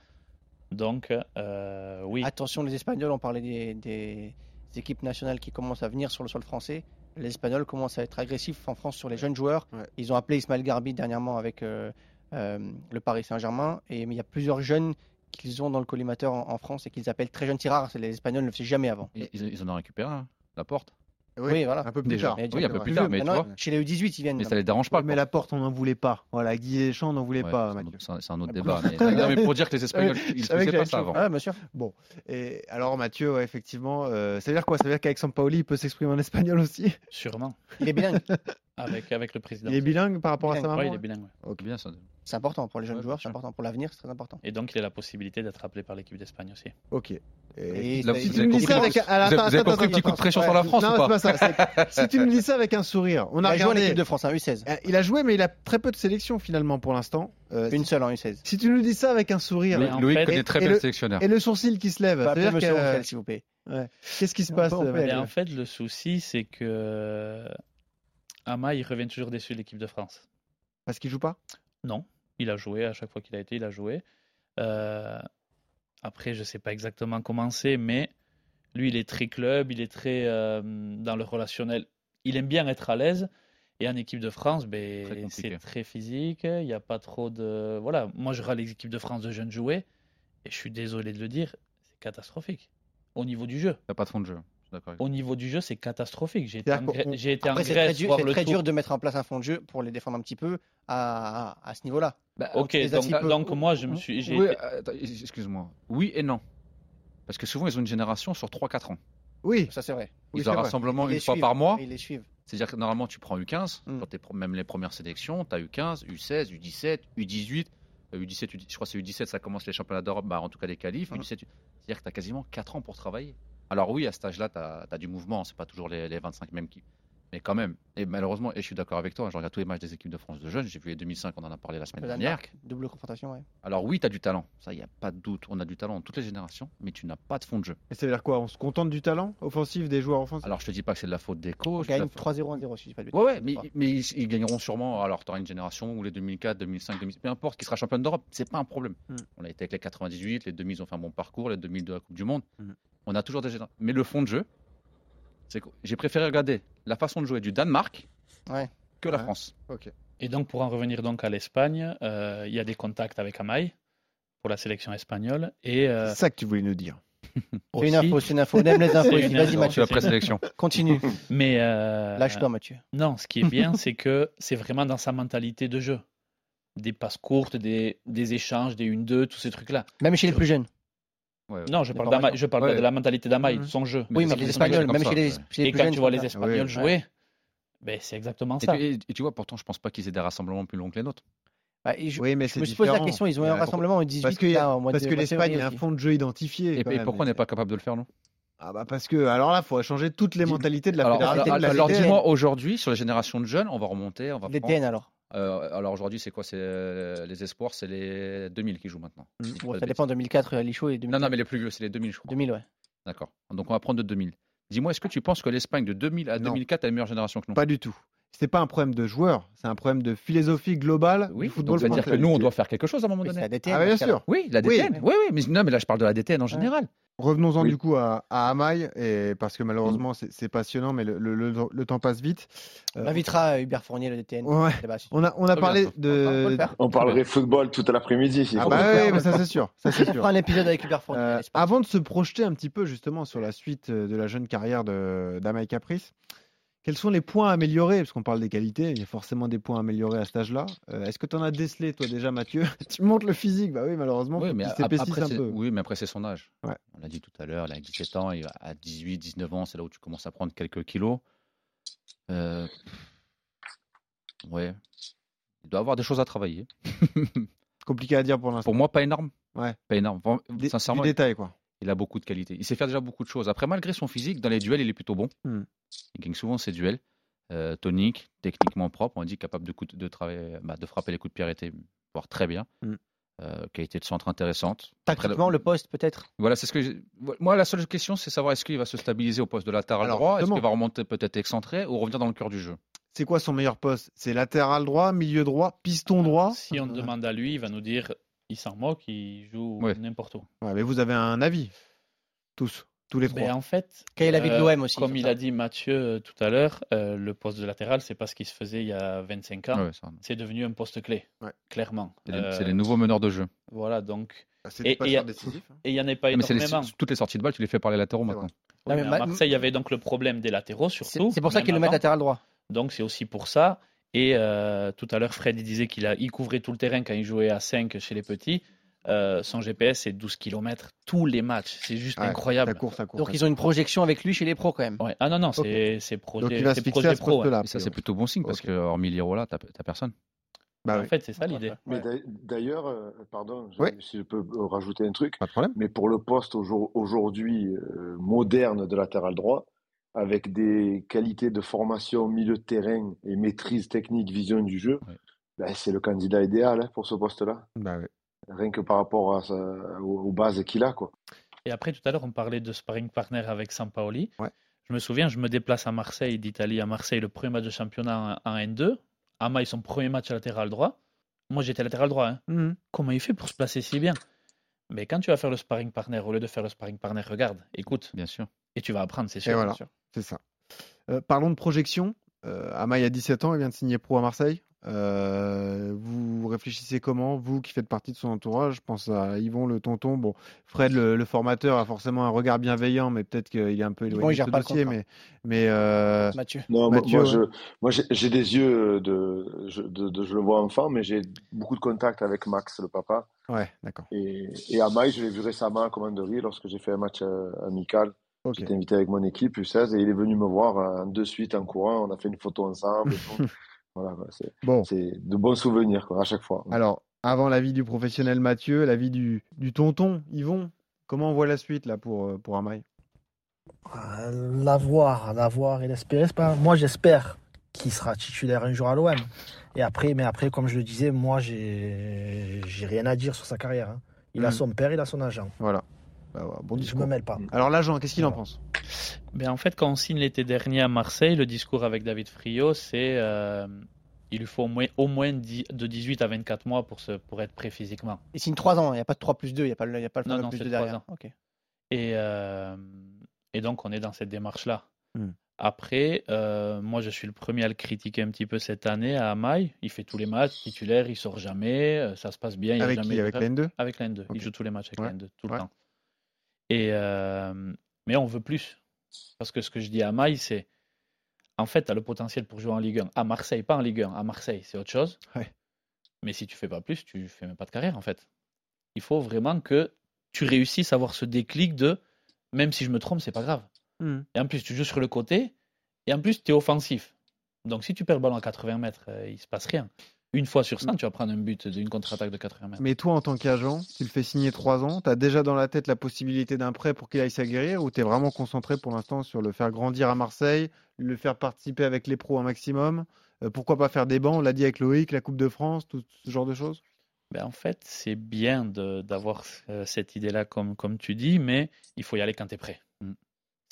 Donc, euh, oui. Attention, les Espagnols, on parlait des, des équipes nationales qui commencent à venir sur le sol français. Les Espagnols commencent à être agressifs en France sur les jeunes joueurs. Ouais. Ils ont appelé Ismaël Garbi dernièrement avec euh, euh, le Paris Saint-Germain. Et mais il y a plusieurs jeunes qu'ils ont dans le collimateur en, en France et qu'ils appellent très jeunes. C'est- les Espagnols ne le faisaient jamais avant. Ils, ils en ont récupéré un, la porte. Oui, voilà. Un peu plus Déjà. tard. Oui, un peu plus tard, mais tu vois. Chez les U18, ils viennent. Mais ça les dérange pas. mais la porte, on n'en voulait pas. Voilà, Guy Deschamps, on n'en voulait Ouais, pas, c'est un Mathieu. autre- c'est un- c'est un autre Mais débat. Mais, non, mais pour dire que les Espagnols, ils ne faisaient pas ça avant. Ah, bien sûr. Bon, et alors Mathieu, ouais, effectivement, euh, ça veut dire quoi? Ça veut dire qu'avec Sampaoli, il peut s'exprimer en espagnol aussi? Sûrement, Il est bilingue. avec, avec le président. Il est bilingue par rapport à sa Bilingue, maman Ouais, il est bilingue. ouais. Ok. Bien ça. C'est important pour les jeunes Ouais, joueurs, c'est important. Pour l'avenir, c'est très important. Et donc, il a la possibilité d'être appelé par l'équipe d'Espagne aussi. Ok. Et Là, ça- vous Si tu me dis ça avec un... petit coup de pression sur la France non, ou c'est pas pas ça. Si tu me dis ça avec un sourire, on Il a a joué en regardé. équipe de France, hein, U16. Euh, Il a joué, mais il a très peu de sélections finalement pour l'instant. Euh, Une si, seule en U16. si tu nous dis ça avec un sourire Mais en Loïc fait- connaît et- très et bien le- le sélectionneur. et le sourcil qui se lève, Monsieur Ronchel, s'il vous plaît. qu'est-ce qui se passe euh, Et Mathieu. en fait, le souci, c'est que Ama, il revient toujours déçu de l'équipe de France. Parce qu'il joue pas? Non, il a joué à chaque fois qu'il a été, il a joué. Euh, après, je sais pas exactement comment c'est, mais lui, il est très club, il est très euh, dans le relationnel. Il aime bien être à l'aise. Et en équipe de France, ben, c'est très physique. Il n'y a pas trop de. Voilà, moi, je regarde les équipes de France de jeunes jouer. Et je suis désolé de le dire, c'est catastrophique. Au niveau du jeu. Il n'y a pas de fond de jeu. Suis Au niveau du jeu, c'est catastrophique. J'ai été, qu'on- j'ai été en Après, c'est très, Grèce dur, voir c'est le très dur de mettre en place un fond de jeu pour les défendre un petit peu à, à, à ce niveau-là. Bah, Ok, donc, peu. donc moi, je me suis. j'ai Oui, été- euh, attends, excuse-moi. Oui et non. Parce que souvent, ils ont une génération sur 3-4 ans. Oui. Ça, c'est vrai. Oui, Ils c'est ont un vrai. rassemblement Ils une fois suivent. par mois. Ils les suivent. C'est-à-dire que normalement, tu prends U15, Mm. sur tes même les premières sélections, tu as U15, U16, U17, U18. euh, U17, U- je crois que c'est U17, ça commence les championnats d'Europe, bah, en tout cas les qualifs. Mm. U17, U- c'est-à-dire que tu as quasiment 4 ans pour travailler. Alors oui, à cet âge-là, tu as, du mouvement, c'est pas toujours les, les 25 mêmes qui. Mais quand même, et malheureusement, et je suis d'accord avec toi, je regarde tous les matchs des équipes de France de jeunes, j'ai vu les 2005, on en a parlé la semaine dernière. Danemark, double confrontation, ouais. Alors oui, tu as du talent, ça, il n'y a pas de doute, on a du talent dans toutes les générations, mais tu n'as pas de fond de jeu. Et ça veut dire quoi On se contente du talent offensif des joueurs offensifs? Alors je te dis pas que c'est de la faute des coachs. de la gagne faute- 3-0 1-0 si je dis pas de. Ouais, ouais, mais, mais ils, ils gagneront sûrement. Alors, tu auras une génération où les 2004, 2005, 2006, peu importe, qui sera championne d'Europe, c'est pas un problème. Mm. On a été avec les 98, les 2000 ils ont fait un bon parcours, les 2002 à la Coupe du Monde. Mm. On a toujours des générations. Mais le fond de jeu, j'ai préféré regarder la façon de jouer du Danemark Ouais. que la Ouais. France. Et donc, pour en revenir donc à l'Espagne, euh, il y a des contacts avec Amay pour la sélection espagnole. Et euh, C'est ça que tu voulais nous dire. C'est aussi- une info, c'est une info. On aime les infos. Vas-y. Mathieu. La présélection. Continue. Mais euh, Lâche-toi, Mathieu. non, ce qui est bien, c'est que c'est vraiment dans sa mentalité de jeu. Des passes courtes, des, des échanges, des 1-2, tous ces trucs-là. Même chez les plus jeunes. Ouais. Non, je parle, d'Amaï- je parle Ouais. de la mentalité d'Amaï, de son jeu. Oui, mais les Espagnols, même chez les, chez les Et plus quand jeunes. tu vois les. Espagnols Ouais. jouer, ben, c'est exactement Et, ça. tu- et- et tu vois, pourtant, je pense pas qu'ils aient des rassemblements plus longs que les nôtres. Bah, je, Oui, mais je c'est me suis posé la question, ils ont eu un rassemblement au 18 Parce que, là, parce de que l'Espagne a un fond de jeu identifié. Et, pourquoi on n'est pas capable de le faire, nous Ah bah parce que alors là, faut changer toutes les mentalités de la Alors, fédération. alors, alors, dis-moi aujourd'hui, sur les générations de jeunes, on va remonter, on va Les prendre- DN alors. Euh, alors aujourd'hui, c'est quoi C'est euh, les espoirs, c'est les 2000 qui jouent maintenant. Mm. Si Bon, de ça dépend, 2004, euh, Lichot et bêtises. 2000. Non, non, mais les plus vieux, c'est les 2000, je crois. 2000, ouais. D'accord. Donc on va prendre de 2000. Dis-moi, est-ce que tu penses que l'Espagne de 2000 à Non. 2004 a une meilleure génération que nous? Pas du tout. C'est pas un problème de joueur, c'est un problème de philosophie globale Oui, du football donc ça veut dire que nous, on doit faire quelque chose à un moment Oui, donné. c'est la DTN, Ah bien sûr. Oui, la. DTN. Oui, oui, mais non, mais là, je parle de la DTN en général. Revenons-en Oui. du coup à, à Amaï, et parce que malheureusement c'est c'est passionnant, mais le, le- le- le temps passe vite. Euh, On invitera euh, Hubert Fournier, le DTN. Ouais. Si on a, on a parlé de. On parlerait football toute l'après-midi. s'il Ah bah oui, mais ça c'est sûr, ça c'est On fera un épisode avec Hubert Fournier. Euh, avant de se projeter un petit peu justement sur la suite euh, de la jeune carrière de- d'Amaï Caprice, quels sont les points à améliorer? Parce qu'on parle des qualités, il y a forcément des points à améliorer à cet âge-là. Euh, Est-ce que tu en as décelé toi déjà Mathieu? Tu montres le physique, bah oui malheureusement, Oui, mais après, un c'est- peu. oui, mais après, c'est son âge. Ouais. On l'a dit tout à l'heure, il a 17 ans, et à 18, 19 ans, c'est là où tu commences à prendre quelques kilos. Euh, Ouais. Il doit avoir des choses à travailler. Compliqué à dire pour l'instant. Pour moi, pas énorme. Ouais. Pas énorme. Sincèrement, du détail quoi. Il a beaucoup de qualités. Il sait faire déjà beaucoup de choses. Après, malgré son physique, dans les duels, il est plutôt bon. Hmm. Il gagne souvent ses duels. Euh, tonique, techniquement propre. On dit capable de, coup de, de travailler, bah, de frapper les coups de arrêtés, voire très bien. Hmm. Euh, qualité de centre intéressante. Après, Tactiquement, le poste, peut-être? Voilà, c'est ce que moi la seule question, c'est savoir est-ce qu'il va se stabiliser au poste de latéral Alors, droit, est-ce qu'il va remonter peut-être excentré ou revenir dans le cœur du jeu? C'est quoi son meilleur poste? C'est latéral droit, milieu droit, piston droit? Si on Euh, demande à lui, il va nous dire il s'en moque, il joue Ouais. n'importe où. ouais, mais vous avez un avis Tous, tous les trois. Ben, en fait, Quel est l'avis de euh, l'OM aussi Comme sur il ça a dit Mathieu euh, tout à l'heure, euh, le poste de latéral, c'est pas ce qui se faisait il y a 25 ans. Ouais, ça- C'est devenu un poste clé, Ouais. clairement. c'est les, Euh, nouveaux meneurs de jeu. Voilà, donc. Ah, C'est et- hein. Il n'y en a pas Mais c'est les- énormément. toutes les sorties de balle, tu les fais par les latéraux C'est maintenant. Oui, Non, mais mais ma- à Marseille, il y avait donc le problème des latéraux, surtout. c'est pour ça qu'ils le mettent latéral droit. Donc c'est aussi pour ça. Et euh, tout à l'heure, Fred il disait qu'il a, il couvrait tout le terrain quand il jouait à 5 chez les petits. Euh, son GPS, c'est 12 km tous les matchs. C'est juste Ouais, incroyable. Ça court, ça court. Donc ils ont une projection avec lui chez les pros quand même. Ouais. Ah non, non, c'est c'est court. projet, Donc il va se c'est fixer projet à ce pro. ouais. ça, c'est plutôt bon signe parce que hormis Lirola, t'as personne. Bah En oui, fait, c'est ça l'idée. Mais d'a- d'ailleurs, euh, pardon, Oui. si je peux euh, rajouter un truc, pas de problème. mais pour le poste aujourd- aujourd'hui euh, moderne de latéral droit, avec des qualités de formation, milieu de terrain et maîtrise technique, vision du jeu, Ouais. ben, c'est le candidat idéal hein, pour ce poste-là. Bah. Rien que par rapport à sa- aux, aux bases qu'il a. Quoi. Et après, tout à l'heure, on parlait de sparring partner avec Sampaoli. Ouais. Je me souviens, je me déplace à Marseille, d'Italie à Marseille, le premier match de championnat en, en N2. Amaï, son premier match à latéral droit. Moi, j'étais latéral droit. hein. Mhm. Comment il fait pour se placer si bien? Mais quand tu vas faire le sparring partner, au lieu de faire le sparring partner, regarde, écoute, Bien sûr. Et tu vas apprendre, c'est sûr. Et voilà. C'est ça. Euh, parlons de projection. Euh, Amaï a 17 ans, il vient de signer pro à Marseille. Euh, vous réfléchissez comment, vous qui faites partie de son entourage Je pense à Yvon, le tonton. Bon, Fred, le, le formateur, a forcément un regard bienveillant, mais peut-être qu'il est un peu éloigné il gère de ce pas le dossier. Mais, mais euh, Mathieu. Non, moi- Mathieu, moi, ouais. je, moi j'ai des yeux de je, de, de- je le vois enfant, mais j'ai beaucoup de contacts avec Max, le papa. ouais, d'accord. Et, et Amaï, je l'ai vu récemment à Commanderie lorsque j'ai fait un match euh, amical. Ok. J'étais invité avec mon équipe U16 et il est venu me voir euh, de suite en courant. On a fait une photo ensemble. et tout. voilà, c'est Bon, de bons souvenirs quoi, à chaque fois. alors, avant la vie du professionnel Mathieu, la vie du, du tonton Yvon, comment on voit la suite là pour, euh, pour Amaï Euh, L'avoir, l'avoir et l'espérer, c'est pas. Moi, j'espère qu'il sera titulaire un jour à l'OM. Et après, mais après, comme je le disais, moi, j'ai j'ai rien à dire sur sa carrière. hein. Il a Mhm. son père, il a son agent. Voilà. Bah, bon je discours. me mêle pas. Alors l'agent, qu'est-ce qu'il en pense Ben, en fait, quand on signe l'été dernier à Marseille, le discours avec David Friot, c'est euh, il lui faut au moins, au moins 10 de 18 à 24 mois pour, se, pour être prêt physiquement. Il signe 3 ans, il n'y a pas de 3 plus 2, il n'y a pas le, il y a pas le Non, non, plus c'est 2 trois derrière. ans. Et, euh, et donc, on est dans cette démarche-là. Hmm. Après, euh, moi, je suis le premier à le critiquer un petit peu cette année à Amaï. Il fait tous les matchs, titulaire, il sort jamais, euh, ça se passe bien. il y a Avec jamais qui? Avec la N2 Avec la N2. Ok. Il joue tous les matchs avec Ouais. la N2, tout Ouais. le temps. Et, euh, mais on veut plus. Parce que ce que je dis à Maï, c'est en fait, tu as le potentiel pour jouer en Ligue 1. À Marseille, pas en Ligue 1. À Marseille, c'est autre chose. Ouais. Mais si tu fais pas plus, tu fais même pas de carrière, en fait. Il faut vraiment que tu réussisses à avoir ce déclic de même si je me trompe, c'est pas grave. Mhm. Et en plus, tu joues sur le côté. Et en plus, tu es offensif. Donc, si tu perds le ballon à 80 mètres, euh, il se passe rien. Une fois sur 100, tu vas prendre un but d'une contre-attaque de 80 mètres. Mais toi, en tant qu'agent, tu le fais signer 3 ans, tu as déjà dans la tête la possibilité d'un prêt pour qu'il aille s'aguerrir ou tu es vraiment concentré pour l'instant sur le faire grandir à Marseille, le faire participer avec les pros un maximum Euh, Pourquoi pas faire des bancs? On l'a dit avec Loïc, la Coupe de France, tout ce genre de choses Ben, en fait, c'est bien d'avoir euh, cette idée-là, comme, comme tu dis, mais il faut y aller quand tu es prêt. Mm.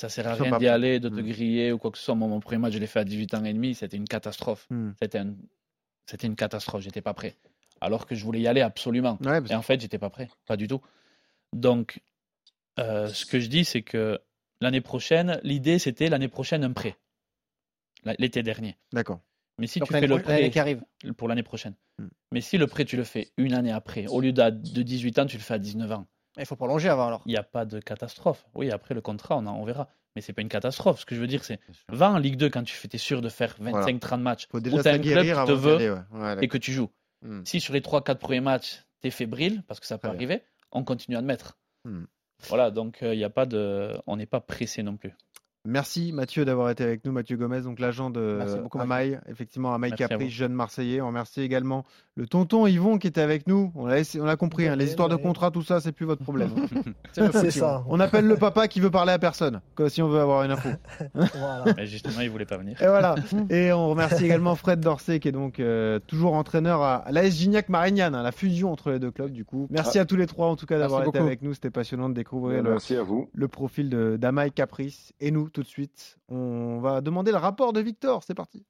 Ça sert à rien d'y aller, de te Mm. griller ou quoi que ce soit. Moi, mon premier match, je l'ai fait à 18 ans et demi, c'était une catastrophe. Hmm. C'était un- c'était une catastrophe, j'étais pas prêt. Alors que je voulais y aller absolument. Ouais, parce Et en fait, j'étais pas prêt, pas du tout. Donc, euh, ce que je dis, c'est que l'année prochaine, l'idée, c'était l'année prochaine un prêt. L'été dernier. D'accord. Mais si Donc, tu fais le prêt qui arrive. pour l'année prochaine, Hmm. mais si le prêt, tu le fais une année après, au lieu de 18 ans, tu le fais à 19 ans, Il faut prolonger avant alors. il n'y a pas de catastrophe. Oui, après le contrat, on, en- on verra. Mais c'est pas une catastrophe. Ce que je veux dire, c'est va en Ligue 2 quand tu es sûr de faire 25-30 matchs, tu as un club qui te veut aller, ouais. Ouais, et que tu joues. Hmm. Si sur les 3-4 premiers matchs, tu es fébrile, parce que ça peut arriver, on continue à te mettre. Hmm. Voilà, donc il y a pas de... on n'est pas pressé non plus. Merci Mathieu d'avoir été avec nous, Mathieu Gomez, donc l'agent de beaucoup, Amaï, effectivement Amaï Capri, jeune Marseillais. On remercie également le tonton Yvon qui était avec nous. On l'a laissé- on l'a compris, hein, les histoires de contrat, tout ça, c'est plus votre problème. C'est ça. on appelle le papa qui veut parler à personne, que si on veut avoir une info. Voilà. Mais justement, il voulait pas venir. Et voilà. Et on remercie également Fred Dorsey qui est donc euh, toujours entraîneur à l'AS Gignac Marignane, hein, la fusion entre les deux clubs du coup. Merci à tous les trois en tout cas d'avoir Merci été beaucoup. avec nous. C'était passionnant de découvrir le, Merci à vous. le profil de d'Amaï Caprice. Et nous, tout de suite, on va demander le rapport de Victor. C'est parti.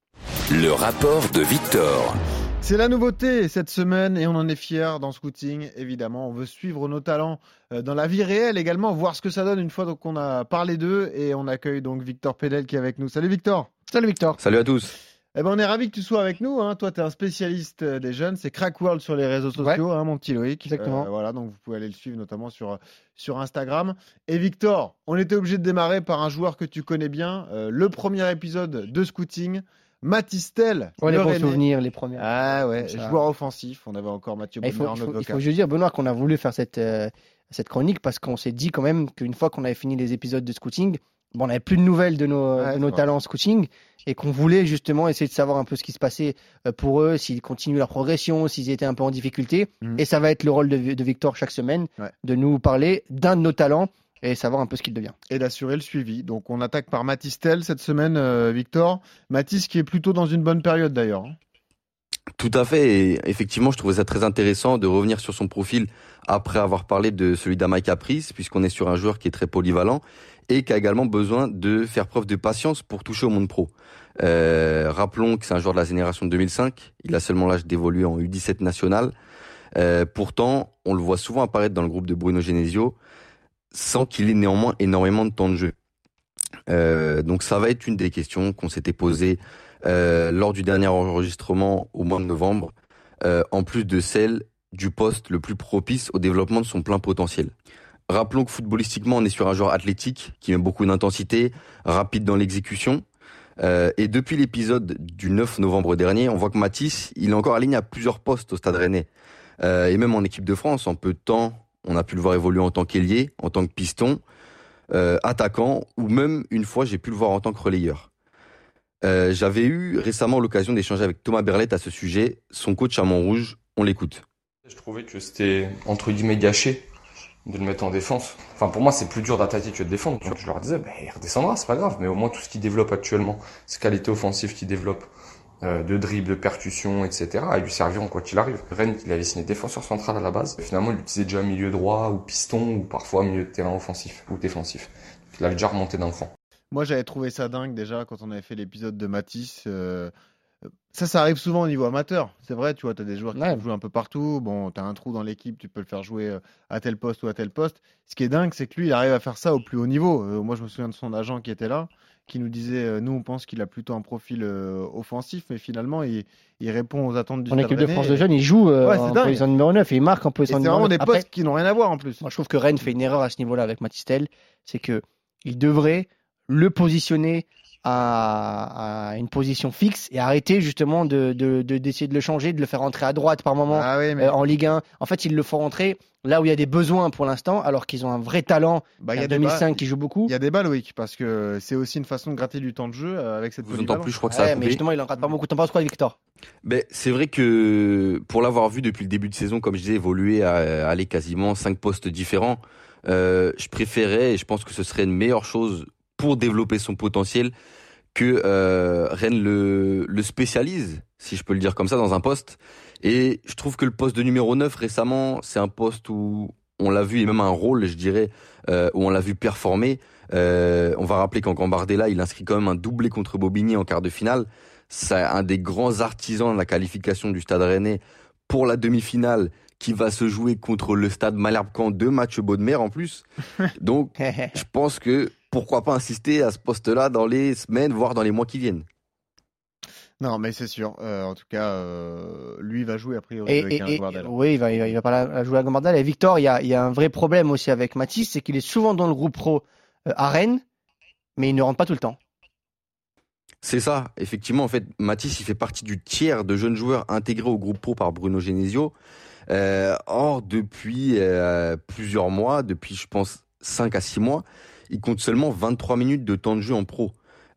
Le rapport de Victor. C'est la nouveauté cette semaine et on en est fiers dans Scouting, évidemment. On veut suivre nos talents euh, dans la vie réelle également, voir ce que ça donne une fois donc, qu'on a parlé d'eux. Et on accueille donc Victor Pédel qui est avec nous. Salut Victor Salut Victor. Salut à tous. Eh ben, on est ravi que tu sois avec nous. Hein. Toi, tu es un spécialiste euh, des jeunes. C'est Crack World sur les réseaux sociaux, hein, mon petit Loïc. Exactement. Euh, voilà, donc vous pouvez aller le suivre notamment sur, sur Instagram. Et Victor, on était obligé de démarrer par un joueur que tu connais bien. euh, le premier épisode de Scouting, Matistel. Ouais, les le bons souvenirs, les premiers. Ah ouais, joueur offensif. On avait encore Mathieu Il faut, Bonheur, il faut- il dire, Benoît, qu'on a voulu faire cette, euh, cette chronique parce qu'on s'est dit quand même qu'une fois qu'on avait fini les épisodes de scouting, bon, on n'avait plus de nouvelles de nos, Ouais, de nos c'est talents en scouting et qu'on voulait justement essayer de savoir un peu ce qui se passait euh, pour eux, s'ils continuent leur progression, s'ils étaient un peu en difficulté. Mhm. Et ça va être le rôle de, de Victor chaque semaine Ouais. de nous parler d'un de nos talents et savoir un peu ce qu'il devient. Et d'assurer le suivi. Donc on attaque par Matistel cette semaine, euh, Victor. Mathis qui est plutôt dans une bonne période d'ailleurs. hein. Tout à fait. Et effectivement, je trouvais ça très intéressant de revenir sur son profil après avoir parlé de celui d'Amai Caprice, puisqu'on est sur un joueur qui est très polyvalent et qui a également besoin de faire preuve de patience pour toucher au monde pro. Euh, rappelons que c'est un joueur de la génération 2005. Il a seulement l'âge d'évoluer en U17 national. Euh, pourtant, on le voit souvent apparaître dans le groupe de Bruno Genesio, sans qu'il ait néanmoins énormément de temps de jeu. Euh, donc ça va être une des questions qu'on s'était posées euh, lors du dernier enregistrement au mois de novembre, euh, en plus de celle du poste le plus propice au développement de son plein potentiel. Rappelons que footballistiquement, on est sur un joueur athlétique qui met beaucoup d'intensité, rapide dans l'exécution. Et depuis l'épisode du 9 novembre dernier, on voit que Matisse, il est encore aligné à plusieurs postes au Stade Rennais. Et même en équipe de France, en peu de temps, on a pu le voir évoluer en tant qu'ailier, en tant que piston, euh, attaquant, ou même une fois, j'ai pu le voir en tant que relayeur. Euh, J'avais eu récemment l'occasion d'échanger avec Thomas Berlet à ce sujet, son coach à Montrouge. On l'écoute. Je trouvais que c'était entre guillemets gâché de le mettre en défense. Enfin, pour moi, c'est plus dur d'attaquer que de défendre. Donc, je leur disais, bah, il redescendra, c'est pas grave. Mais au moins, tout ce qu'il développe actuellement, ces qualités offensives qu'il développe, de dribble, de percussion, etc., et lui serviront quoi qu'il arrive. Rennes, il avait signé défenseur central à la base. Finalement, il utilisait déjà milieu droit ou piston ou parfois milieu de terrain offensif ou défensif. Il avait déjà remonté d'un cran. Moi, j'avais trouvé ça dingue déjà quand on avait fait l'épisode de Matisse. euh, Ça, ça arrive souvent au niveau amateur. C'est vrai, tu vois, tu as des joueurs qui Ouais. peuvent jouer un peu partout. Bon, tu as un trou dans l'équipe, tu peux le faire jouer euh, à tel poste ou à tel poste. Ce qui est dingue, c'est que lui, il arrive à faire ça au plus haut niveau. Euh, moi, je me souviens de son agent qui était là, qui nous disait euh, nous, on pense qu'il a plutôt un profil euh, offensif, mais finalement, il, il répond aux attentes du En équipe de. France de jeunes, il joue euh, Ouais, c'est en dingue. position numéro 9 et il marque en position c'est numéro vraiment 9. des Après, postes qui n'ont rien à voir en plus. Moi, je trouve que Rennes fait une erreur à ce niveau-là avec Matistel, c'est que il devrait le positionner à, à une position fixe et arrêter justement de de- de- d'essayer de, le changer, de le faire rentrer à droite par moment Ah oui, mais euh, en Ligue 1. En fait, ils le font rentrer là où il y a des besoins pour l'instant, alors qu'ils ont un vrai talent. bah, il y a a des 2005 bas- qui joue beaucoup. il y a des balles, Loïc, parce que c'est aussi une façon de gratter du temps de jeu euh, avec cette Je vous polyvalence. plus, je crois que ça Ouais, a mais justement, il en rate pas beaucoup. T'en penses quoi, Victor? Ben, c'est vrai que pour l'avoir vu depuis le début de saison, comme je disais, évoluer à, à aller quasiment cinq postes différents, euh, je préférais et je pense que ce serait une meilleure chose pour développer son potentiel que euh, Rennes le, le spécialise, si je peux le dire comme ça, dans un poste. Et je trouve que le poste de numéro 9 récemment, c'est un poste où on l'a vu, et même un rôle, je dirais, euh, où on l'a vu performer. Euh, on va rappeler qu'en Gambardella, il inscrit quand même un doublé contre Bobigny en quart de finale. C'est un des grands artisans de la qualification du Stade Rennais pour la demi-finale qui va se jouer contre le Stade Malherbe-Camp, deux matchs beaux de mer en plus. Donc, je pense que pourquoi pas insister à ce poste-là dans les semaines, voire dans les mois qui viennent. Non, mais c'est sûr. Euh, en tout cas, euh, lui va jouer a priori Et, avec et- un et- oui, il va, il va, il va pas la, la jouer à Gambardella. Et Victor, il y a, il y a un vrai problème aussi avec Mathis, c'est qu'il est souvent dans le groupe pro euh, à Rennes, mais il ne rentre pas tout le temps. C'est ça, effectivement, en fait, Mathis, il fait partie du tiers de jeunes joueurs intégrés au groupe pro par Bruno Genesio. Euh, or, depuis euh, plusieurs mois, depuis, je pense, 5 à 6 mois, il compte seulement 23 minutes de temps de jeu en pro.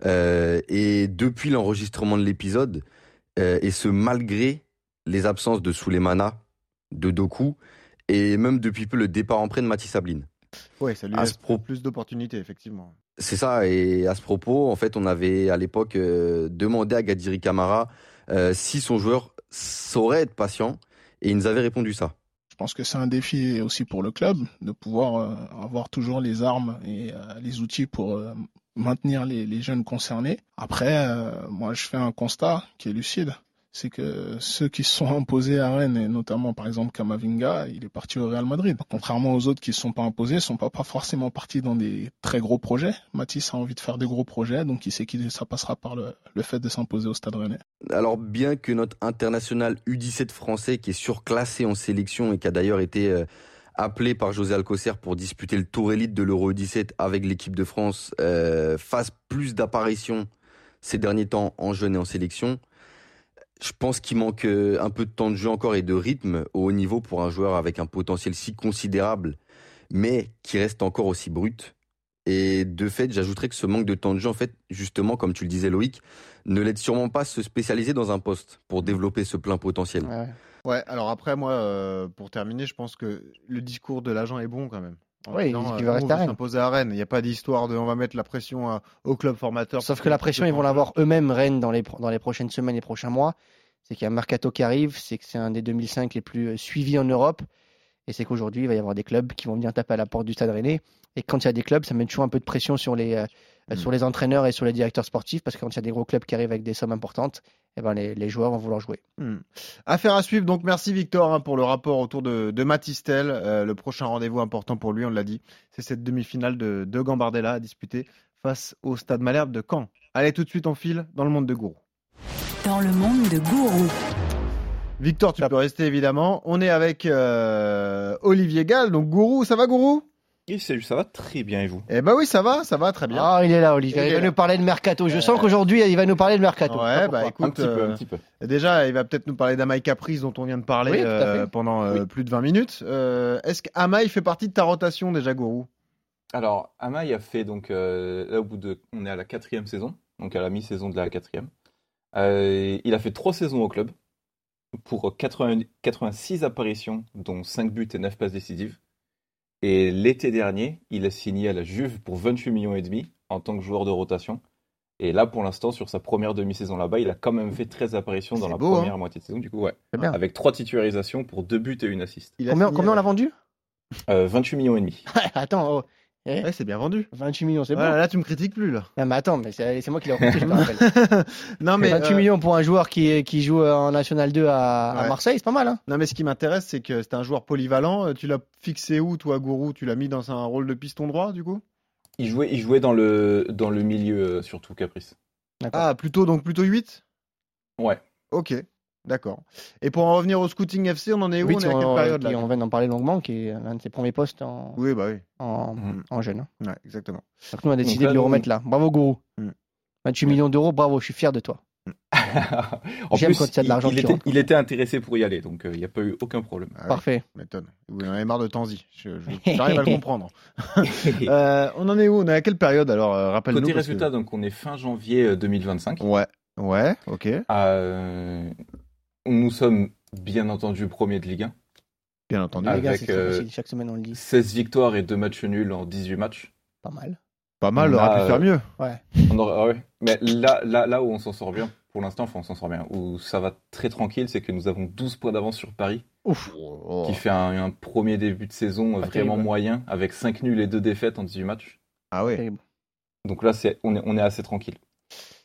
Euh, et depuis l'enregistrement de l'épisode, euh, et ce malgré les absences de Souleymana, de Doku, et même depuis peu le départ en prêt de Mathis Sabline. Ouais, ça lui laisse pro- plus d'opportunités, effectivement. C'est ça, et à ce propos, en fait, on avait à l'époque euh, demandé à Gadiri Camara si son joueur saurait être patient, et il nous avait répondu ça. Je pense que c'est un défi aussi pour le club de pouvoir euh, avoir toujours les armes et euh, les outils pour euh, maintenir les, jeunes concernés. Après, moi, je fais un constat qui est lucide. C'est que ceux qui se sont imposés à Rennes, et notamment par exemple Kamavinga, il est parti au Real Madrid. Contrairement aux autres qui ne sont pas imposés, ne sont pas, forcément partis dans des très gros projets. Mathis a envie de faire des gros projets, donc il sait que ça passera par le, le fait de s'imposer au Stade Rennais. Alors bien que notre international U17 français, qui est surclassé en sélection et qui a d'ailleurs été euh, appelé par José Alcocer pour disputer le tour élite de l'Euro 17 avec l'équipe de France, euh, fasse plus d'apparitions ces derniers temps en jeune et en sélection, je pense qu'il manque euh, un peu de temps de jeu encore et de rythme au haut niveau pour un joueur avec un potentiel si considérable, mais qui reste encore aussi brut. Et de fait, j'ajouterais que ce manque de temps de jeu, en fait, justement, comme tu le disais Loïc, ne l'aide sûrement pas à se spécialiser dans un poste pour développer ce plein potentiel. Ouais. Alors après, moi, euh, pour terminer, je pense que le discours de l'agent est bon quand même. Oui, disant, il euh, on rester à Rennes. s'imposer à Rennes? Il n'y a pas d'histoire de on va mettre la pression à- au club formateur. Sauf que la pression, ils vont l'avoir eux-mêmes, Rennes, dans les, dans les prochaines semaines, les prochains mois. C'est qu'il y a un mercato qui arrive, c'est que c'est un des 2005 les plus euh, suivis en Europe. Et c'est qu'aujourd'hui, il va y avoir des clubs qui vont venir taper à la porte du Stade Rennais. Et quand il y a des clubs, ça met toujours un peu de pression sur les, euh, Mm. sur les entraîneurs et sur les directeurs sportifs. Parce que quand il y a des gros clubs qui arrivent avec des sommes importantes, eh ben les, les joueurs vont vouloir jouer. Hmm. Affaire à suivre. Donc merci Victor hein, pour le rapport autour de, de Matistel. Euh, le prochain rendez-vous important pour lui, on l'a dit, c'est cette demi-finale de, de Gambardella à disputer face au Stade Malherbe de Caen. Allez, tout de suite, on file dans le monde de Gourou. Dans le monde de Gourou. Victor, tu peux rester évidemment. On est avec euh, Olivier Gall. Donc Gourou, ça va Gourou? Salut, ça va très bien et vous? Eh ben oui, ça va, ça va très bien. Ah, il est là, Olivier. Il Il, va là. nous parler de mercato. Je sens qu'aujourd'hui, il va nous parler de mercato. Ouais, bah écoute, euh, déjà, il va peut-être nous parler d'Amai Caprice dont on vient de parler Oui, euh, pendant euh, plus de 20 minutes. Euh, Est-ce qu'Amai fait partie de ta rotation déjà, Gourou Alors, Amaï a fait donc euh, là au bout de, on est à la quatrième saison, donc à la mi-saison de la quatrième. Euh, il a fait trois saisons au club pour 80 86 apparitions, dont 5 buts et 9 passes décisives. Et l'été dernier, il a signé à la Juve pour 28 millions et demi en tant que joueur de rotation. Et là, pour l'instant, sur sa première demi-saison là-bas, il a quand même fait 13 apparitions dans la beau, première hein. moitié de saison. Du coup, ouais. Avec 3 titularisations pour 2 buts et une assist. Il a Combien, on l'a vendu? Euh, 28 millions et demi. Attends, oh. Eh, Ouais, c'est bien vendu. 28 millions, c'est bon. Là, tu me critiques plus là. Non, mais attends, mais c'est moi qui l'ai recruté, je te rappelle. non mais 28 euh, millions pour un joueur qui, qui joue en National 2 à, à. Marseille, c'est pas mal. Hein Non mais ce qui m'intéresse, c'est que c'est un joueur polyvalent. Euh, Tu l'as fixé où, toi, Gourou? Tu l'as mis dans un rôle de piston droit, du coup? Il jouait, il jouait dans, le, dans le milieu, euh, surtout Caprice. Ah, plutôt donc plutôt 8 Ouais. Ok, d'accord. Et pour en revenir au scouting FC, on en est où? Oui, On est à quelle période qui- là on vient d'en parler longuement, qui est l'un de ses premiers postes en, Oui, bah oui. en, Mhm. en jeune. hein. Ouais, exactement. Donc nous, on a décidé là, de le remettre là. Bravo, Gourou. Mm. 28 millions d'euros, bravo, je suis fier de toi. en J'aime plus, quand il y a de l'argent il, était, il était intéressé pour y aller, donc euh, il n'y a pas eu aucun problème. Ah ouais, Parfait. m'étonne. Oui, on avait marre de Tanzi. Je- je- J'arrive à le comprendre. Euh, on en est où? On est à quelle période alors euh, Rappelle-nous. Côté parce que- résultat, donc on est fin janvier euh, 2025. Ouais, ouais, ok. Euh, nous sommes bien entendu premiers de Ligue 1. Bien entendu. Les gars, Avec, c'est très euh, facile, chaque semaine on le dit. 16 victoires et 2 matchs nuls en 18 matchs. Pas mal. Pas mal, on aurait pu faire euh, mieux. Ouais. On aurait- ah ouais. Mais là, là, là où on s'en sort bien, pour l'instant, enfin on s'en sort bien, où ça va très tranquille, c'est que nous avons 12 points d'avance sur Paris Ouf. qui fait un, un premier début de saison Pas vraiment terrible. moyen, avec 5 nuls et 2 défaites en 18 matchs. Ah ouais. Donc là, c'est, on, est, on est assez tranquille.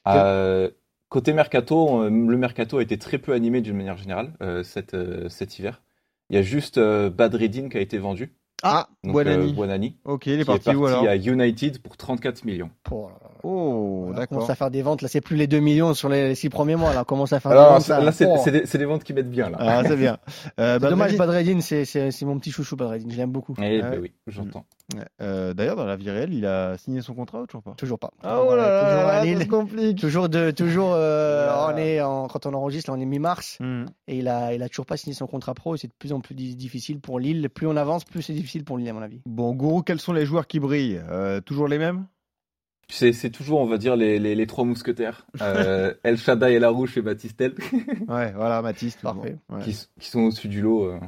Euh, côté mercato, euh, le mercato a été très peu animé d'une manière générale euh, cet, euh, cet hiver. Il y a juste euh, Badreddin qui a été vendu. Ah, Donc, Buonani. Buonani, Ok, il est parti, est où parti alors? à United pour 34 millions. Oh, là là. Oh, On d'accord. commence à faire des ventes. Là, c'est plus les 2 millions sur les 6 premiers mois. Là, on commence à faire des ventes. ça- là, c'est, Oh. c'est des, c'est des ventes qui mettent bien là. Ah, c'est bien. Euh, C'est dommage, Badreddin- c'est, c'est, c'est mon petit chouchou, Badreddin. Je l'aime beaucoup. Eh Ah ben oui, j'entends. Ouais. Euh, D'ailleurs, dans la vie réelle, il a signé son contrat ou toujours pas? Toujours pas. Ah, oh là là, toujours là, complique. Toujours de, toujours, euh, Voilà. on est en, quand on enregistre, là, on est mi-mars. Hmm. Et il a, il a toujours pas signé son contrat pro. Et c'est de plus en plus di- difficile pour Lille. Plus on avance, plus c'est difficile pour Lille, à mon avis. Bon, Gourou, quels sont les joueurs qui brillent? Euh, Toujours les mêmes? C'est, c'est toujours, on va dire, les, les, les trois mousquetaires. Euh, El Shaddai, El Arouche et Batistel, Ouais, voilà, toujours. Parfait. Ouais. qui, sont au-dessus du lot. euh.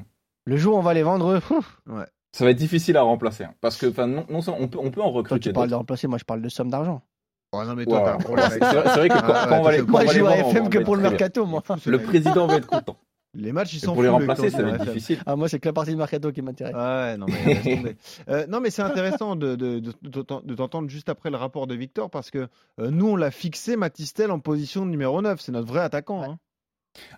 Le jour où on va les vendre, Ça va être difficile à remplacer. hein, parce que, enfin, non, on peut, on peut en toi, recruter tu parles de remplacer. Moi, je parle de somme d'argent. Oh, non, mais toi, Ouais, t'as un ouais. problème C'est avec vrai, ça. c'est vrai que quand, Ah, quand on va ouais, les, toi, Moi, on je va les joue à FM va que pour le mercato, moi. Le président va être content. Les matchs, ils s'en pour les le remplacer, ça va être difficile. Ah, moi, c'est que la partie du mercato qui m'intéresse. Ah ouais, non mais. Euh, non mais c'est intéressant de, de, de, de t'en- de t'entendre juste après le rapport de Victor parce que euh, nous on l'a fixé Matistel en position de numéro 9, c'est notre vrai attaquant. hein.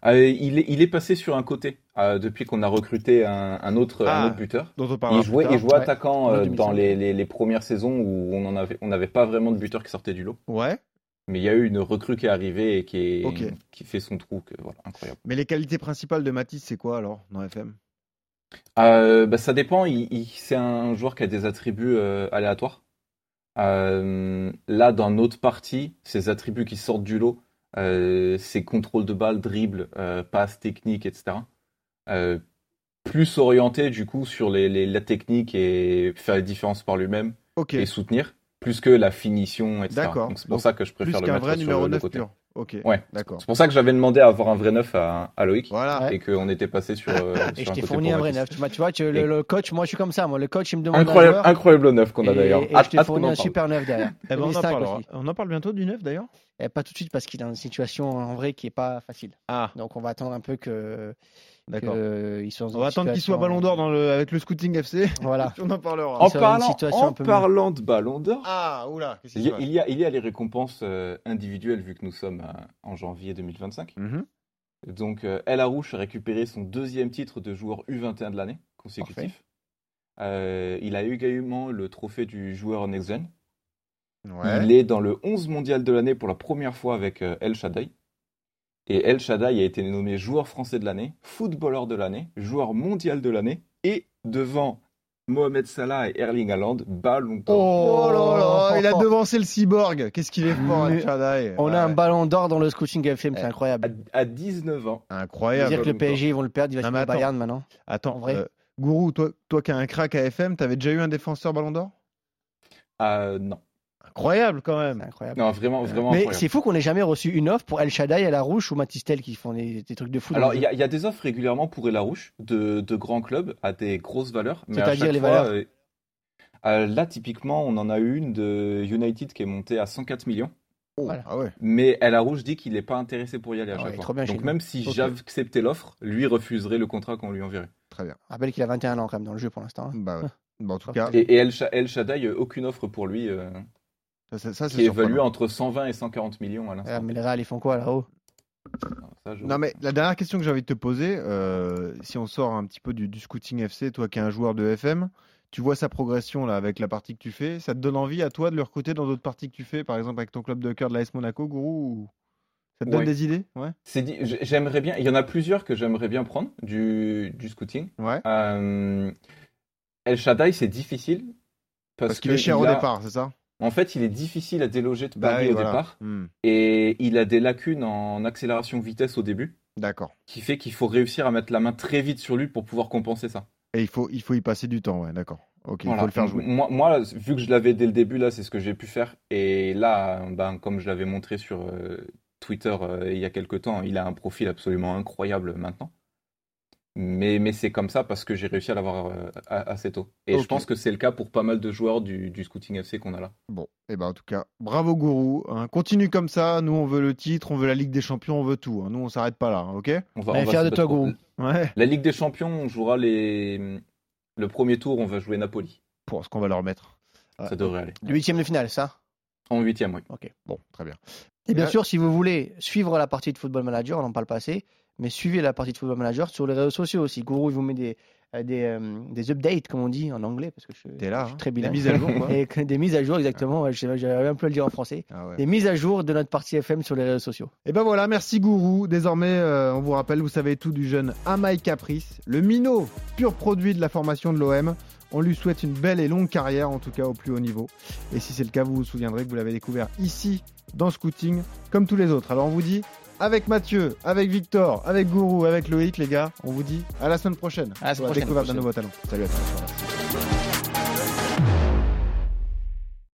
Euh, il, est, il est passé sur un côté euh, depuis qu'on a recruté un, un autre, Ah, un autre buteur. Dont on parlera Il jouait, plus tard. il jouait Ouais. attaquant euh, 2005. dans les, les, les premières saisons où on en avait, on n'avait pas vraiment de buteur qui sortait du lot. Ouais, Mais il y a eu une recrue qui est arrivée et qui, est, Ok. qui fait son trou. Que, voilà, incroyable. mais les qualités principales de Matis c'est quoi alors dans FM Euh, bah, ça dépend. Il, il- c'est un joueur qui a des attributs euh, aléatoires. Euh, là, dans notre partie, ses attributs qui sortent du lot, c'est contrôle de balle, dribble, passe, technique, etc. Plus orienté du coup sur les, les- la technique et faire la différence par lui-même et soutenir, plus que la finition, etc. D'accord. Donc c'est pour Donc, ça que je plus préfère le qu'un mettre vrai sur numéro le 9 côté. pur. Ok, Ouais. d'accord. C'est pour ça que j'avais demandé à avoir un vrai neuf à, à Loïc Voilà. et qu'on était passé sur, euh, sur Et je un t'ai fourni un vrai neuf. Tu vois, tu vois, tu- le, Et- le coach, moi, je suis comme ça. Moi, le coach, il me demande un Incroyable, joueur, incroyable le neuf qu'on a et- d'ailleurs. Et, Hâte- je t'ai fourni un parle. super neuf derrière. Eh ben, on, en on en parle bientôt du 9 d'ailleurs Et pas tout de suite parce qu'il est dans une situation en vrai qui est pas facile. Ah, Donc on va attendre un peu que. d'accord. dans On va attendre qu'il soit ballon d'or dans le, avec le scouting FC. Voilà. on en parlera. En parlant, situation en parlant de ballon d'or, Ah, oula, il y, a, il, y a, il y a les récompenses euh, individuelles vu que nous sommes euh, en janvier 2025. Mhm. Donc euh, El Arouche a récupéré son deuxième titre de joueur U21 de l'année consécutif. Euh, il a eu également le trophée du joueur next gen. Ouais. Il est dans le 11 mondial de l'année pour la première fois avec euh, El Shaddai. Et El Shaddai a été nommé joueur français de l'année, footballeur de l'année, joueur mondial de l'année et devant Mohamed Salah et Erling Haaland, ballon d'or. Oh là là, il a devancé le cyborg. Qu'est-ce qu'il est fort, El Shaddai. On a un ballon d'or dans le scouting FM, c'est Eh, incroyable. À, à 19 ans. Incroyable. dire que le. PSG ils vont le perdre, il va Non, se. Bayern maintenant. Attends, En vrai euh, Gourou, toi, toi qui as un crack à FM, t'avais déjà eu un défenseur ballon d'or? Euh, non. Incroyable quand même. Incroyable. Non, vraiment, vraiment Mais c'est fou qu'on ait jamais reçu une offre pour El Shaddai, El Arouche ou Matistel qui font des, des trucs de fou. Alors, il y, a- il y a des offres régulièrement pour El Arouche de, de grands clubs à des grosses valeurs. mais à C'est-à-dire les fois, valeurs euh, euh, Là, typiquement, on en a eu une de United qui est montée à 104 millions. Voilà. Ah ouais. Mais El Arouche dit qu'il n'est pas intéressé pour y aller à Ah chaque ouais, fois. trop bien chez Donc, même si Ok. j'acceptais l'offre, lui refuserait le contrat qu'on lui enverrait. Très bien. Rappelle qu'il a 21 ans quand même dans le jeu pour l'instant. hein. Bah ouais. Bon, en tout Ah, cas, Et, et El, Sha- El Shaddai, euh, aucune offre pour lui, euh, ça, ça, qui est évalué entre 120 et 140 millions à Ah, l'instant. mais les Real ils font quoi là-haut? Non mais la dernière question que j'ai envie de te poser, euh, si on sort un petit peu du, du scouting FC, toi qui es un joueur de FM, tu vois sa progression là avec la partie que tu fais, ça te donne envie à toi de le recruter dans d'autres parties que tu fais, par exemple avec ton club de cœur de l'AS Monaco, Gourou ou... Ça te donne des idées? Ouais. C'est dit- j- j'aimerais bien. Il y en a plusieurs que j'aimerais bien prendre du, du scouting. Ouais. Euh, El Shaddai, c'est difficile. Parce, Parce qu'il est cher il au a- départ, c'est ça? En fait, il est difficile à déloger de Bah oui, au voilà. départ. Hmm, Et il a des lacunes en accélération vitesse au début, D'accord. qui fait qu'il faut réussir à mettre la main très vite sur lui pour pouvoir compenser ça. Et il faut, il faut y passer du temps, ouais, d'accord. Ok, il faut le faire jouer. Moi, moi, vu que je l'avais dès le début, là, c'est ce que j'ai pu faire. Et là, ben, comme je l'avais montré sur euh, Twitter euh, il y a quelques temps, il a un profil absolument incroyable maintenant. Mais, mais c'est comme ça parce que j'ai réussi à l'avoir euh, assez tôt. Et je pense que c'est le cas pour pas mal de joueurs du, du Scouting FC qu'on a là. Bon, et ben en tout cas, bravo Gourou. hein. Continue comme ça. Nous, on veut le titre, on veut la Ligue des Champions, on veut tout. hein. Nous, on s'arrête pas là, hein, ok? On va, On va fiers se de toi, Gourou. Ouais. La Ligue des Champions, on jouera les... le premier tour, on va jouer Napoli. Pour ce qu'on va leur mettre. Ouais. Ça devrait aller. Le huitième de finale, ça? En huitième, oui. Ok. Bon, très bien. Et bien Ouais. sûr, si vous voulez suivre la partie de Football Manager, on n'en parle pas assez, mais suivez la partie de Football Manager sur les réseaux sociaux aussi. Gourou, il vous met des, euh, des, euh, des updates, comme on dit en anglais, parce que je, T'es là, je suis hein. très Des bilingue. mises à jour, quoi. Et que- des mises à jour, exactement. Ouais, je J'avais un peu à le dire en français. Ah ouais. Des mises à jour de notre partie FM sur les réseaux sociaux. Et ben voilà, merci Gourou. Désormais, euh, on vous rappelle, vous savez tout du jeune Amaï Caprice, le minot pur produit de la formation de l'OM. On lui souhaite une belle et longue carrière, en tout cas au plus haut niveau. Et si c'est le cas, vous vous souviendrez que vous l'avez découvert ici, dans Scouting, comme tous les autres. Alors on vous dit, avec Mathieu, avec Victor, avec Gourou, avec Loïc, les gars, on vous dit à la semaine prochaine À la pour semaine la découverte d'un prochaine. nouveau talent. Salut à tous.